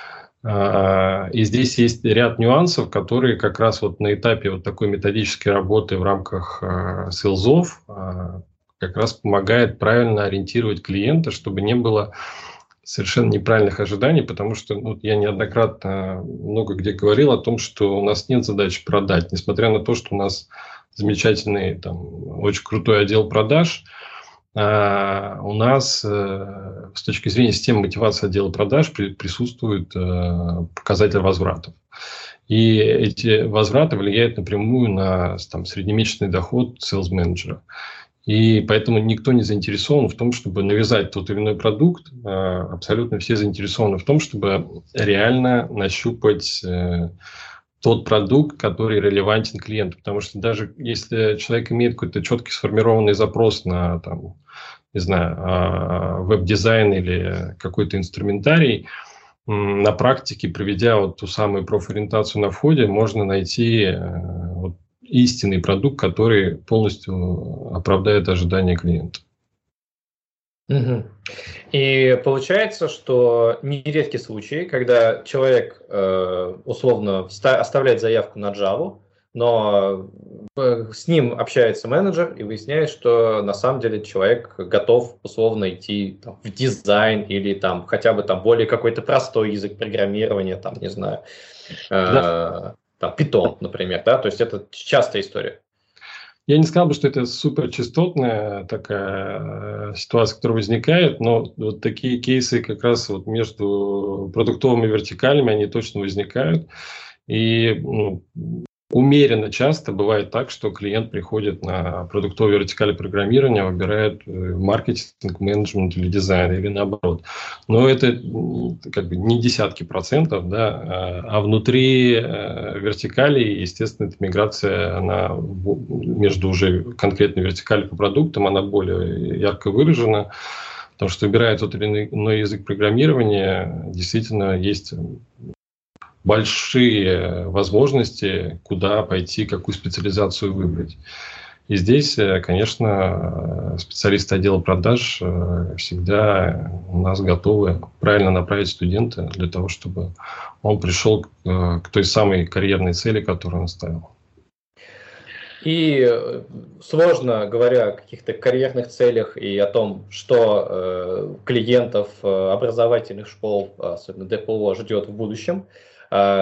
S2: и здесь есть ряд нюансов, которые как раз вот на этапе вот такой методической работы в рамках а, селзов а, как раз помогает правильно ориентировать клиента, чтобы не было совершенно неправильных ожиданий, потому что ну, я неоднократно много где говорил о том, что у нас нет задачи продать, несмотря на то, что у нас замечательный, там, очень крутой отдел продаж – а, у нас э, с точки зрения системы мотивации отдела продаж присутствует э, показатель возвратов. И эти возвраты влияют напрямую на там, среднемесячный доход sales менеджера. И поэтому никто не заинтересован в том, чтобы навязать тот или иной продукт. А, абсолютно все заинтересованы в том, чтобы реально нащупать э, тот продукт, который релевантен клиенту. Потому что даже если человек имеет какой-то четкий сформированный запрос на, там, не знаю, а, веб-дизайн или какой-то инструментарий, на практике, проведя вот ту самую профориентацию на входе, можно найти э, вот истинный продукт, который полностью оправдает ожидания клиента.
S1: Угу. И получается, что нередки случаи, когда человек э, условно оставляет заявку на Java, но э, с ним общается менеджер и выясняет, что на самом деле человек готов условно идти там, в дизайн или там хотя бы там более какой-то простой язык программирования, там не знаю, э, да. там Python, например, да, то есть это частая история.
S2: Я не сказал бы, что это суперчастотная такая э, ситуация, которая возникает, но вот такие кейсы как раз вот между продуктовыми вертикалями, они точно возникают. И ну, умеренно часто бывает так, что клиент приходит на продуктовую вертикаль программирования, выбирает э, маркетинг, менеджмент или дизайн, или наоборот. Но это как бы не десятки процентов, да, а, а внутри э, вертикали, естественно, эта миграция она между уже конкретной вертикалью по продуктам, она более ярко выражена. Потому что выбирая тот или иной язык программирования, действительно есть большие возможности, куда пойти, какую специализацию выбрать. И здесь, э, конечно, специалисты отдела продаж э, всегда у нас готовы правильно направить студента для того, чтобы он пришел к, э, к той самой карьерной цели, которую он ставил.
S1: И сложно, говоря о каких-то карьерных целях и о том, что э, клиентов образовательных школ, особенно ДПО, ждет в будущем, Э,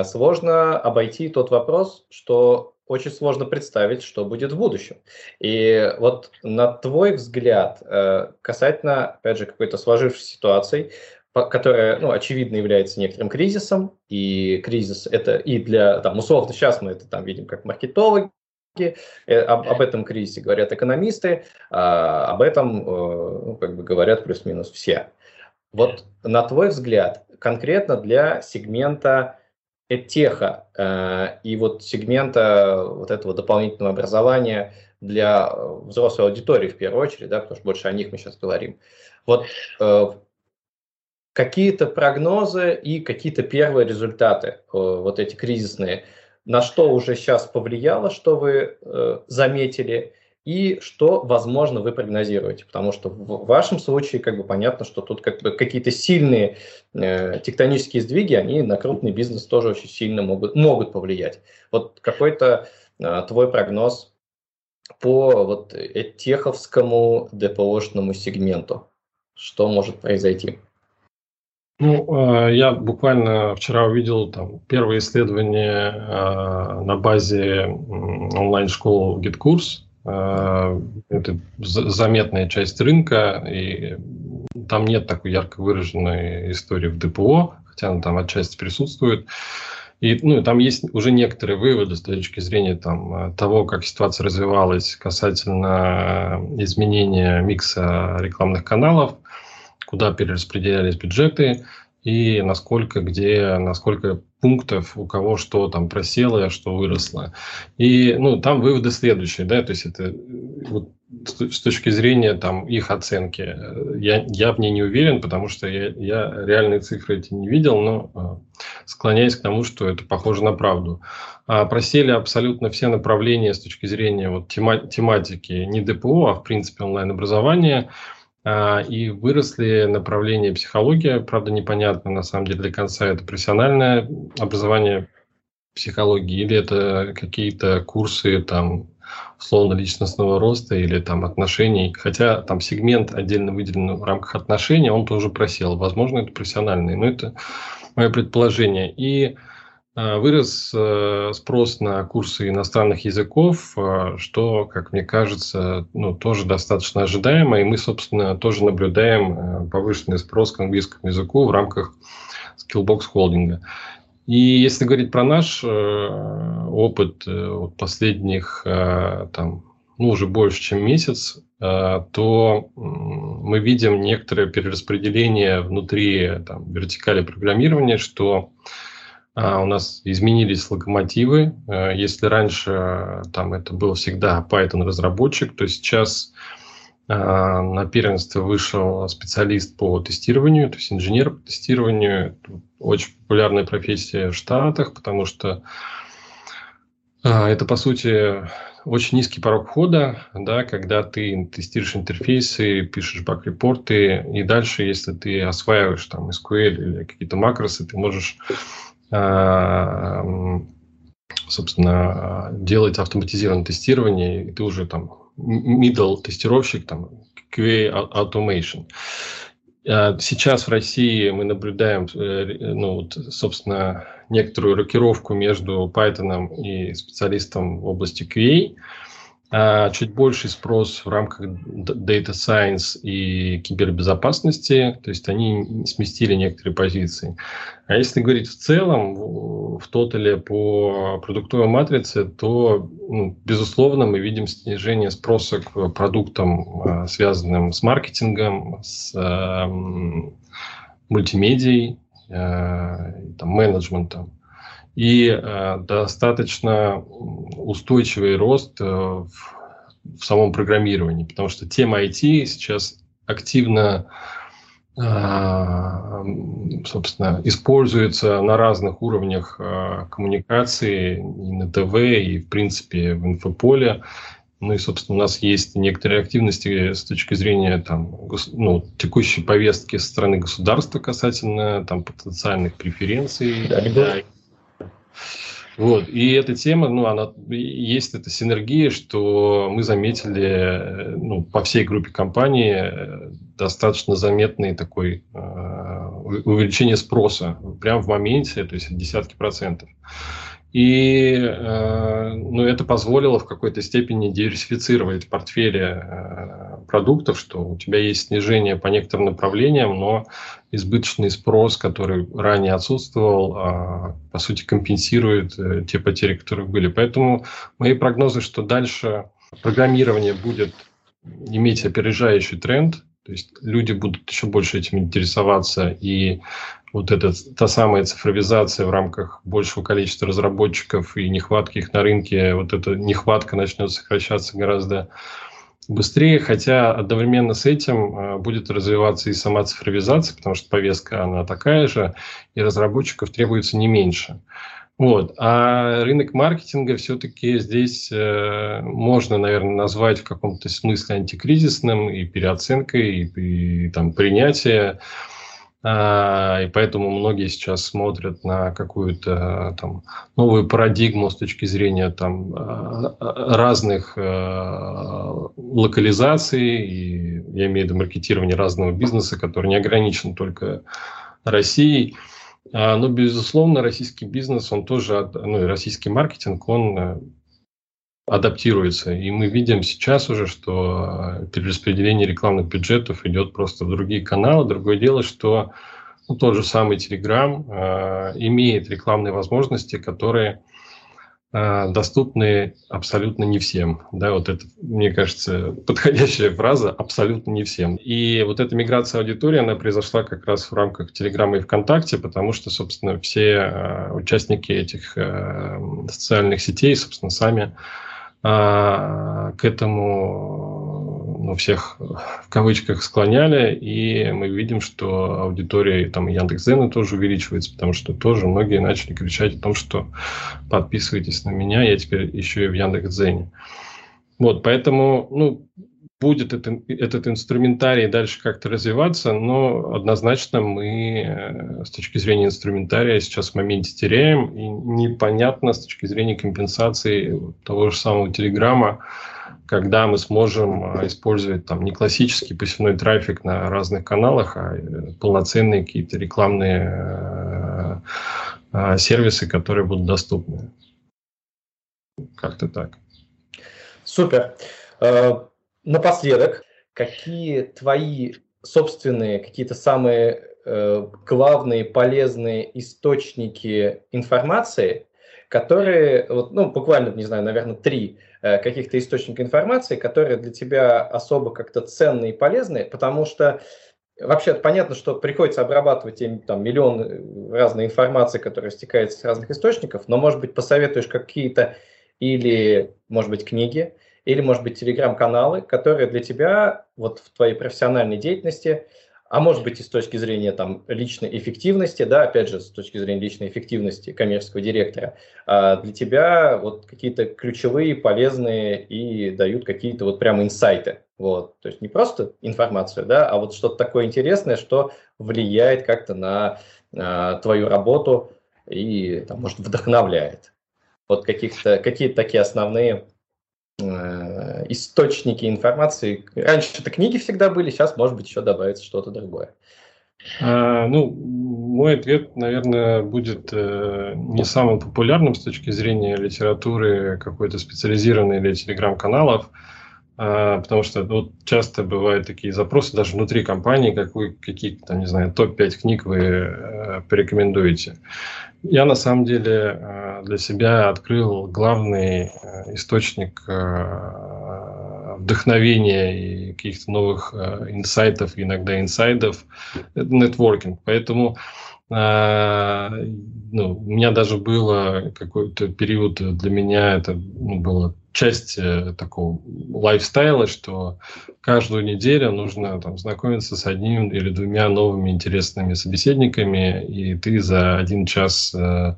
S1: сложно обойти тот вопрос, что очень сложно представить, что будет в будущем. И вот на твой взгляд, э, касательно, опять же, какой-то сложившейся ситуации, которая, ну, очевидно, является некоторым кризисом, и кризис это и для, там, условно, сейчас мы это там видим как маркетологи, э, об, об этом кризисе говорят экономисты, а об этом ну, как бы говорят плюс-минус все. Вот на твой взгляд, конкретно для сегмента теха э, и вот сегмента вот этого дополнительного образования для э, взрослой аудитории в первую очередь, да, потому что больше о них мы сейчас говорим. Вот э, какие-то прогнозы и какие-то первые результаты, э, вот эти кризисные, на что уже сейчас повлияло, что вы э, заметили, и что, возможно, вы прогнозируете. Потому что в вашем случае как бы понятно, что тут как бы какие-то сильные э, тектонические сдвиги, они на крупный бизнес тоже очень сильно могут, могут повлиять. Вот какой-то э, твой прогноз по вот теховскому ДПОшному сегменту. Что может произойти?
S2: Ну, э, я буквально вчера увидел там первое исследование э, на базе онлайн-школы GitKurs, Э, это заметная часть рынка, и там нет такой ярко выраженной истории в ДПО, хотя она там отчасти присутствует. И ну, там есть уже некоторые выводы с точки зрения там, того, как ситуация развивалась касательно изменения микса рекламных каналов, куда перераспределялись бюджеты и насколько где, насколько пунктов, у кого что там просело, что выросло. И ну, там выводы следующие, да, то есть это вот, с точки зрения там их оценки. Я, я в ней не уверен, потому что я, я реальные цифры эти не видел, но э, склоняюсь к тому, что это похоже на правду. А просели абсолютно все направления с точки зрения вот, тема, тематики не ДПО, а в принципе онлайн-образования – и выросли направления психология, правда, непонятно на самом деле до конца, это профессиональное образование психологии или это какие-то курсы там условно-личностного роста или там отношений, хотя там сегмент отдельно выделен в рамках отношений, он тоже просел. Возможно, это профессиональный, но это мое предположение. И а, вырос э, спрос на курсы иностранных языков, а, что, как мне кажется, ну, тоже достаточно ожидаемо, и мы, собственно, тоже наблюдаем э, повышенный спрос к английскому языку в рамках Skillbox холдинга. И если говорить про наш э, опыт последних, там, ну, уже больше, чем месяц, то мы видим некоторое перераспределение внутри там, вертикали программирования, что а, у нас изменились локомотивы. А, если раньше там это был всегда Python разработчик, то сейчас а, на первенство вышел специалист по тестированию, то есть инженер по тестированию. Очень популярная профессия в Штатах, потому что это, по сути, очень низкий порог входа, да, когда ты тестируешь интерфейсы, пишешь баг-репорты, и дальше, если ты осваиваешь там SQL или какие-то макросы, ты можешь Э, собственно, делать автоматизированное тестирование, и ты уже там middle тестировщик, там, QA automation. А сейчас в России мы наблюдаем, э, ну, вот, собственно, некоторую рокировку между Python и специалистом в области QA. А чуть больший спрос в рамках Data Science и кибербезопасности, то есть они сместили некоторые позиции. А если говорить в целом, в тотале по продуктовой матрице, то, ну, безусловно, мы видим снижение спроса к продуктам, а, связанным с маркетингом, с э, мультимедией, э, там, менеджментом и э, достаточно устойчивый рост э, в, в самом программировании, потому что тема IT сейчас активно э, собственно, используется на разных уровнях э, коммуникации и на ТВ, и, в принципе, в инфополе. Ну и, собственно, у нас есть некоторые активности с точки зрения там, ну, текущей повестки со стороны государства касательно там, потенциальных преференций. Да, да, вот. И эта тема, ну, она есть эта синергия, что мы заметили ну, по всей группе компаний э, достаточно заметный такой э, увеличение спроса прямо в моменте, то есть десятки процентов. И э, ну, это позволило в какой-то степени диверсифицировать портфели э, продуктов, что у тебя есть снижение по некоторым направлениям, но избыточный спрос, который ранее отсутствовал, э, по сути компенсирует э, те потери, которые были. Поэтому мои прогнозы, что дальше программирование будет иметь опережающий тренд, то есть люди будут еще больше этим интересоваться, и вот эта та самая цифровизация в рамках большего количества разработчиков и нехватки их на рынке, вот эта нехватка начнет сокращаться гораздо быстрее, хотя одновременно с этим э, будет развиваться и сама цифровизация, потому что повестка она такая же, и разработчиков требуется не меньше. Вот. А рынок маркетинга все-таки здесь э, можно, наверное, назвать в каком-то смысле антикризисным и переоценкой, и, и там, принятие и поэтому многие сейчас смотрят на какую-то там новую парадигму с точки зрения там а, а, разных локализаций, и я имею в виду маркетирование разного бизнеса, который не ограничен только Россией. Но, безусловно, российский бизнес, он тоже, ну и российский маркетинг, он э, адаптируется. И мы видим сейчас уже, что э, перераспределение рекламных бюджетов идет просто в другие каналы. Другое дело, что ну, тот же самый Telegram э, имеет рекламные возможности, которые э, доступны абсолютно не всем. Да, вот это, мне кажется, подходящая фраза «абсолютно не всем». И вот эта миграция аудитории, она произошла как раз в рамках Телеграма и ВКонтакте, потому что, собственно, все э, участники этих э, социальных сетей, собственно, сами к этому ну, всех в кавычках склоняли, и мы видим, что аудитория там Яндекс.Зена тоже увеличивается, потому что тоже многие начали кричать о том, что подписывайтесь на меня, я теперь еще и в Яндекс.Зене. Вот, поэтому, ну, будет это, этот инструментарий дальше как-то развиваться, но однозначно мы э, с точки зрения инструментария сейчас в моменте теряем, и непонятно с точки зрения компенсации того же самого Телеграма, когда мы сможем э, использовать там не классический посевной трафик на разных каналах, а э, полноценные какие-то рекламные сервисы, которые будут доступны. Как-то так.
S1: Супер. Напоследок, какие твои собственные, какие-то самые э, главные полезные источники информации, которые, вот, ну, буквально, не знаю, наверное, три э, каких-то источника информации, которые для тебя особо как-то ценные и полезные, потому что Вообще понятно, что приходится обрабатывать там, миллион разной информации, которая стекает с разных источников, но, может быть, посоветуешь какие-то или, может быть, книги, или, может быть, телеграм-каналы, которые для тебя вот в твоей профессиональной деятельности, а может быть и с точки зрения там личной эффективности, да, опять же, с точки зрения личной эффективности коммерческого директора, а для тебя вот какие-то ключевые, полезные и дают какие-то вот прямо инсайты. Вот. То есть не просто информацию, да, а вот что-то такое интересное, что влияет как-то на а, твою работу и, там, может, вдохновляет. Вот каких-то, какие-то такие основные Э, источники информации. Раньше это книги всегда были, сейчас, может быть, еще добавится что-то другое.
S2: А, ну, мой ответ, наверное, будет э, не самым популярным с точки зрения литературы какой-то специализированной или телеграм-каналов, э, потому что вот часто бывают такие запросы даже внутри компании, как вы, какие там, не знаю, топ-5 книг вы э, порекомендуете. Я на самом деле э, для себя открыл главный э, источник вдохновения и каких-то новых инсайтов, иногда инсайдов, это нетворкинг. Поэтому ну, у меня даже было какой-то период для меня это ну, было часть э, такого лайфстайла, что каждую неделю нужно там, знакомиться с одним или двумя новыми интересными собеседниками, и ты за один час э,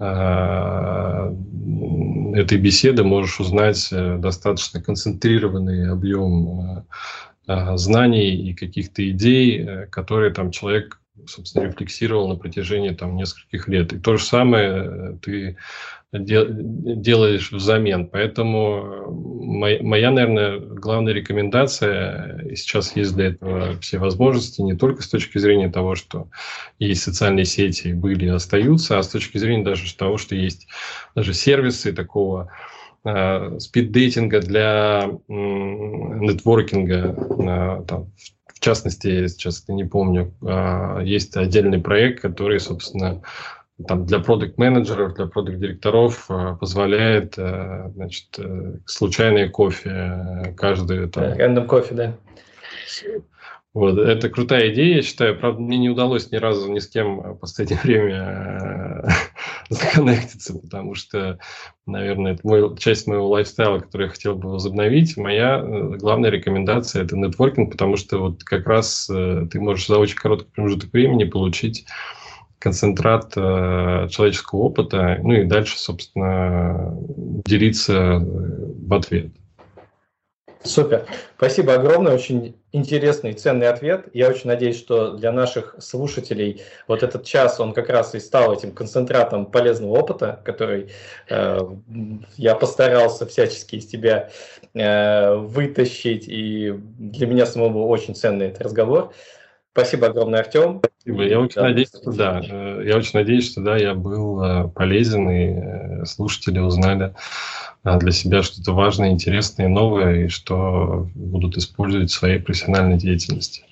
S2: э, этой беседы можешь узнать э, достаточно концентрированный объем э, знаний и каких-то идей, э, которые там человек собственно, рефлексировал на протяжении там нескольких лет. И то же самое ты делаешь взамен. Поэтому э, моя, моя, наверное, главная рекомендация, и сейчас есть для этого все возможности, не только с точки зрения того, что есть социальные сети, были и остаются, а с точки зрения даже того, что есть даже сервисы такого э, спиддейтинга для э, нетворкинга, э, там, в частности, сейчас это не помню, э, есть отдельный проект, который, собственно, там, для продукт-менеджеров, для продукт-директоров э, позволяет э, значит, э, случайное кофе каждый. Там,
S1: Рандом кофе, да.
S2: Вот, это крутая идея, я считаю. Правда, мне не удалось ни разу ни с кем в последнее время законнектиться, потому что, наверное, это мой, часть моего лайфстайла, который я хотел бы возобновить. Моя главная рекомендация – это нетворкинг, потому что вот как раз ты можешь за очень короткий промежуток времени получить концентрат э, человеческого опыта, ну и дальше, собственно, делиться в ответ.
S1: Супер. Спасибо огромное. Очень интересный, ценный ответ. Я очень надеюсь, что для наших слушателей вот этот час, он как раз и стал этим концентратом полезного опыта, который э, я постарался всячески из тебя э, вытащить. И для меня самого очень ценный этот разговор. Спасибо огромное, Артем.
S2: Спасибо. Я очень да, надеюсь, что да. Э, я очень надеюсь, что да, я был э, полезен, и э, слушатели узнали для себя что-то важное, интересное, новое, и что будут использовать в своей профессиональной деятельности.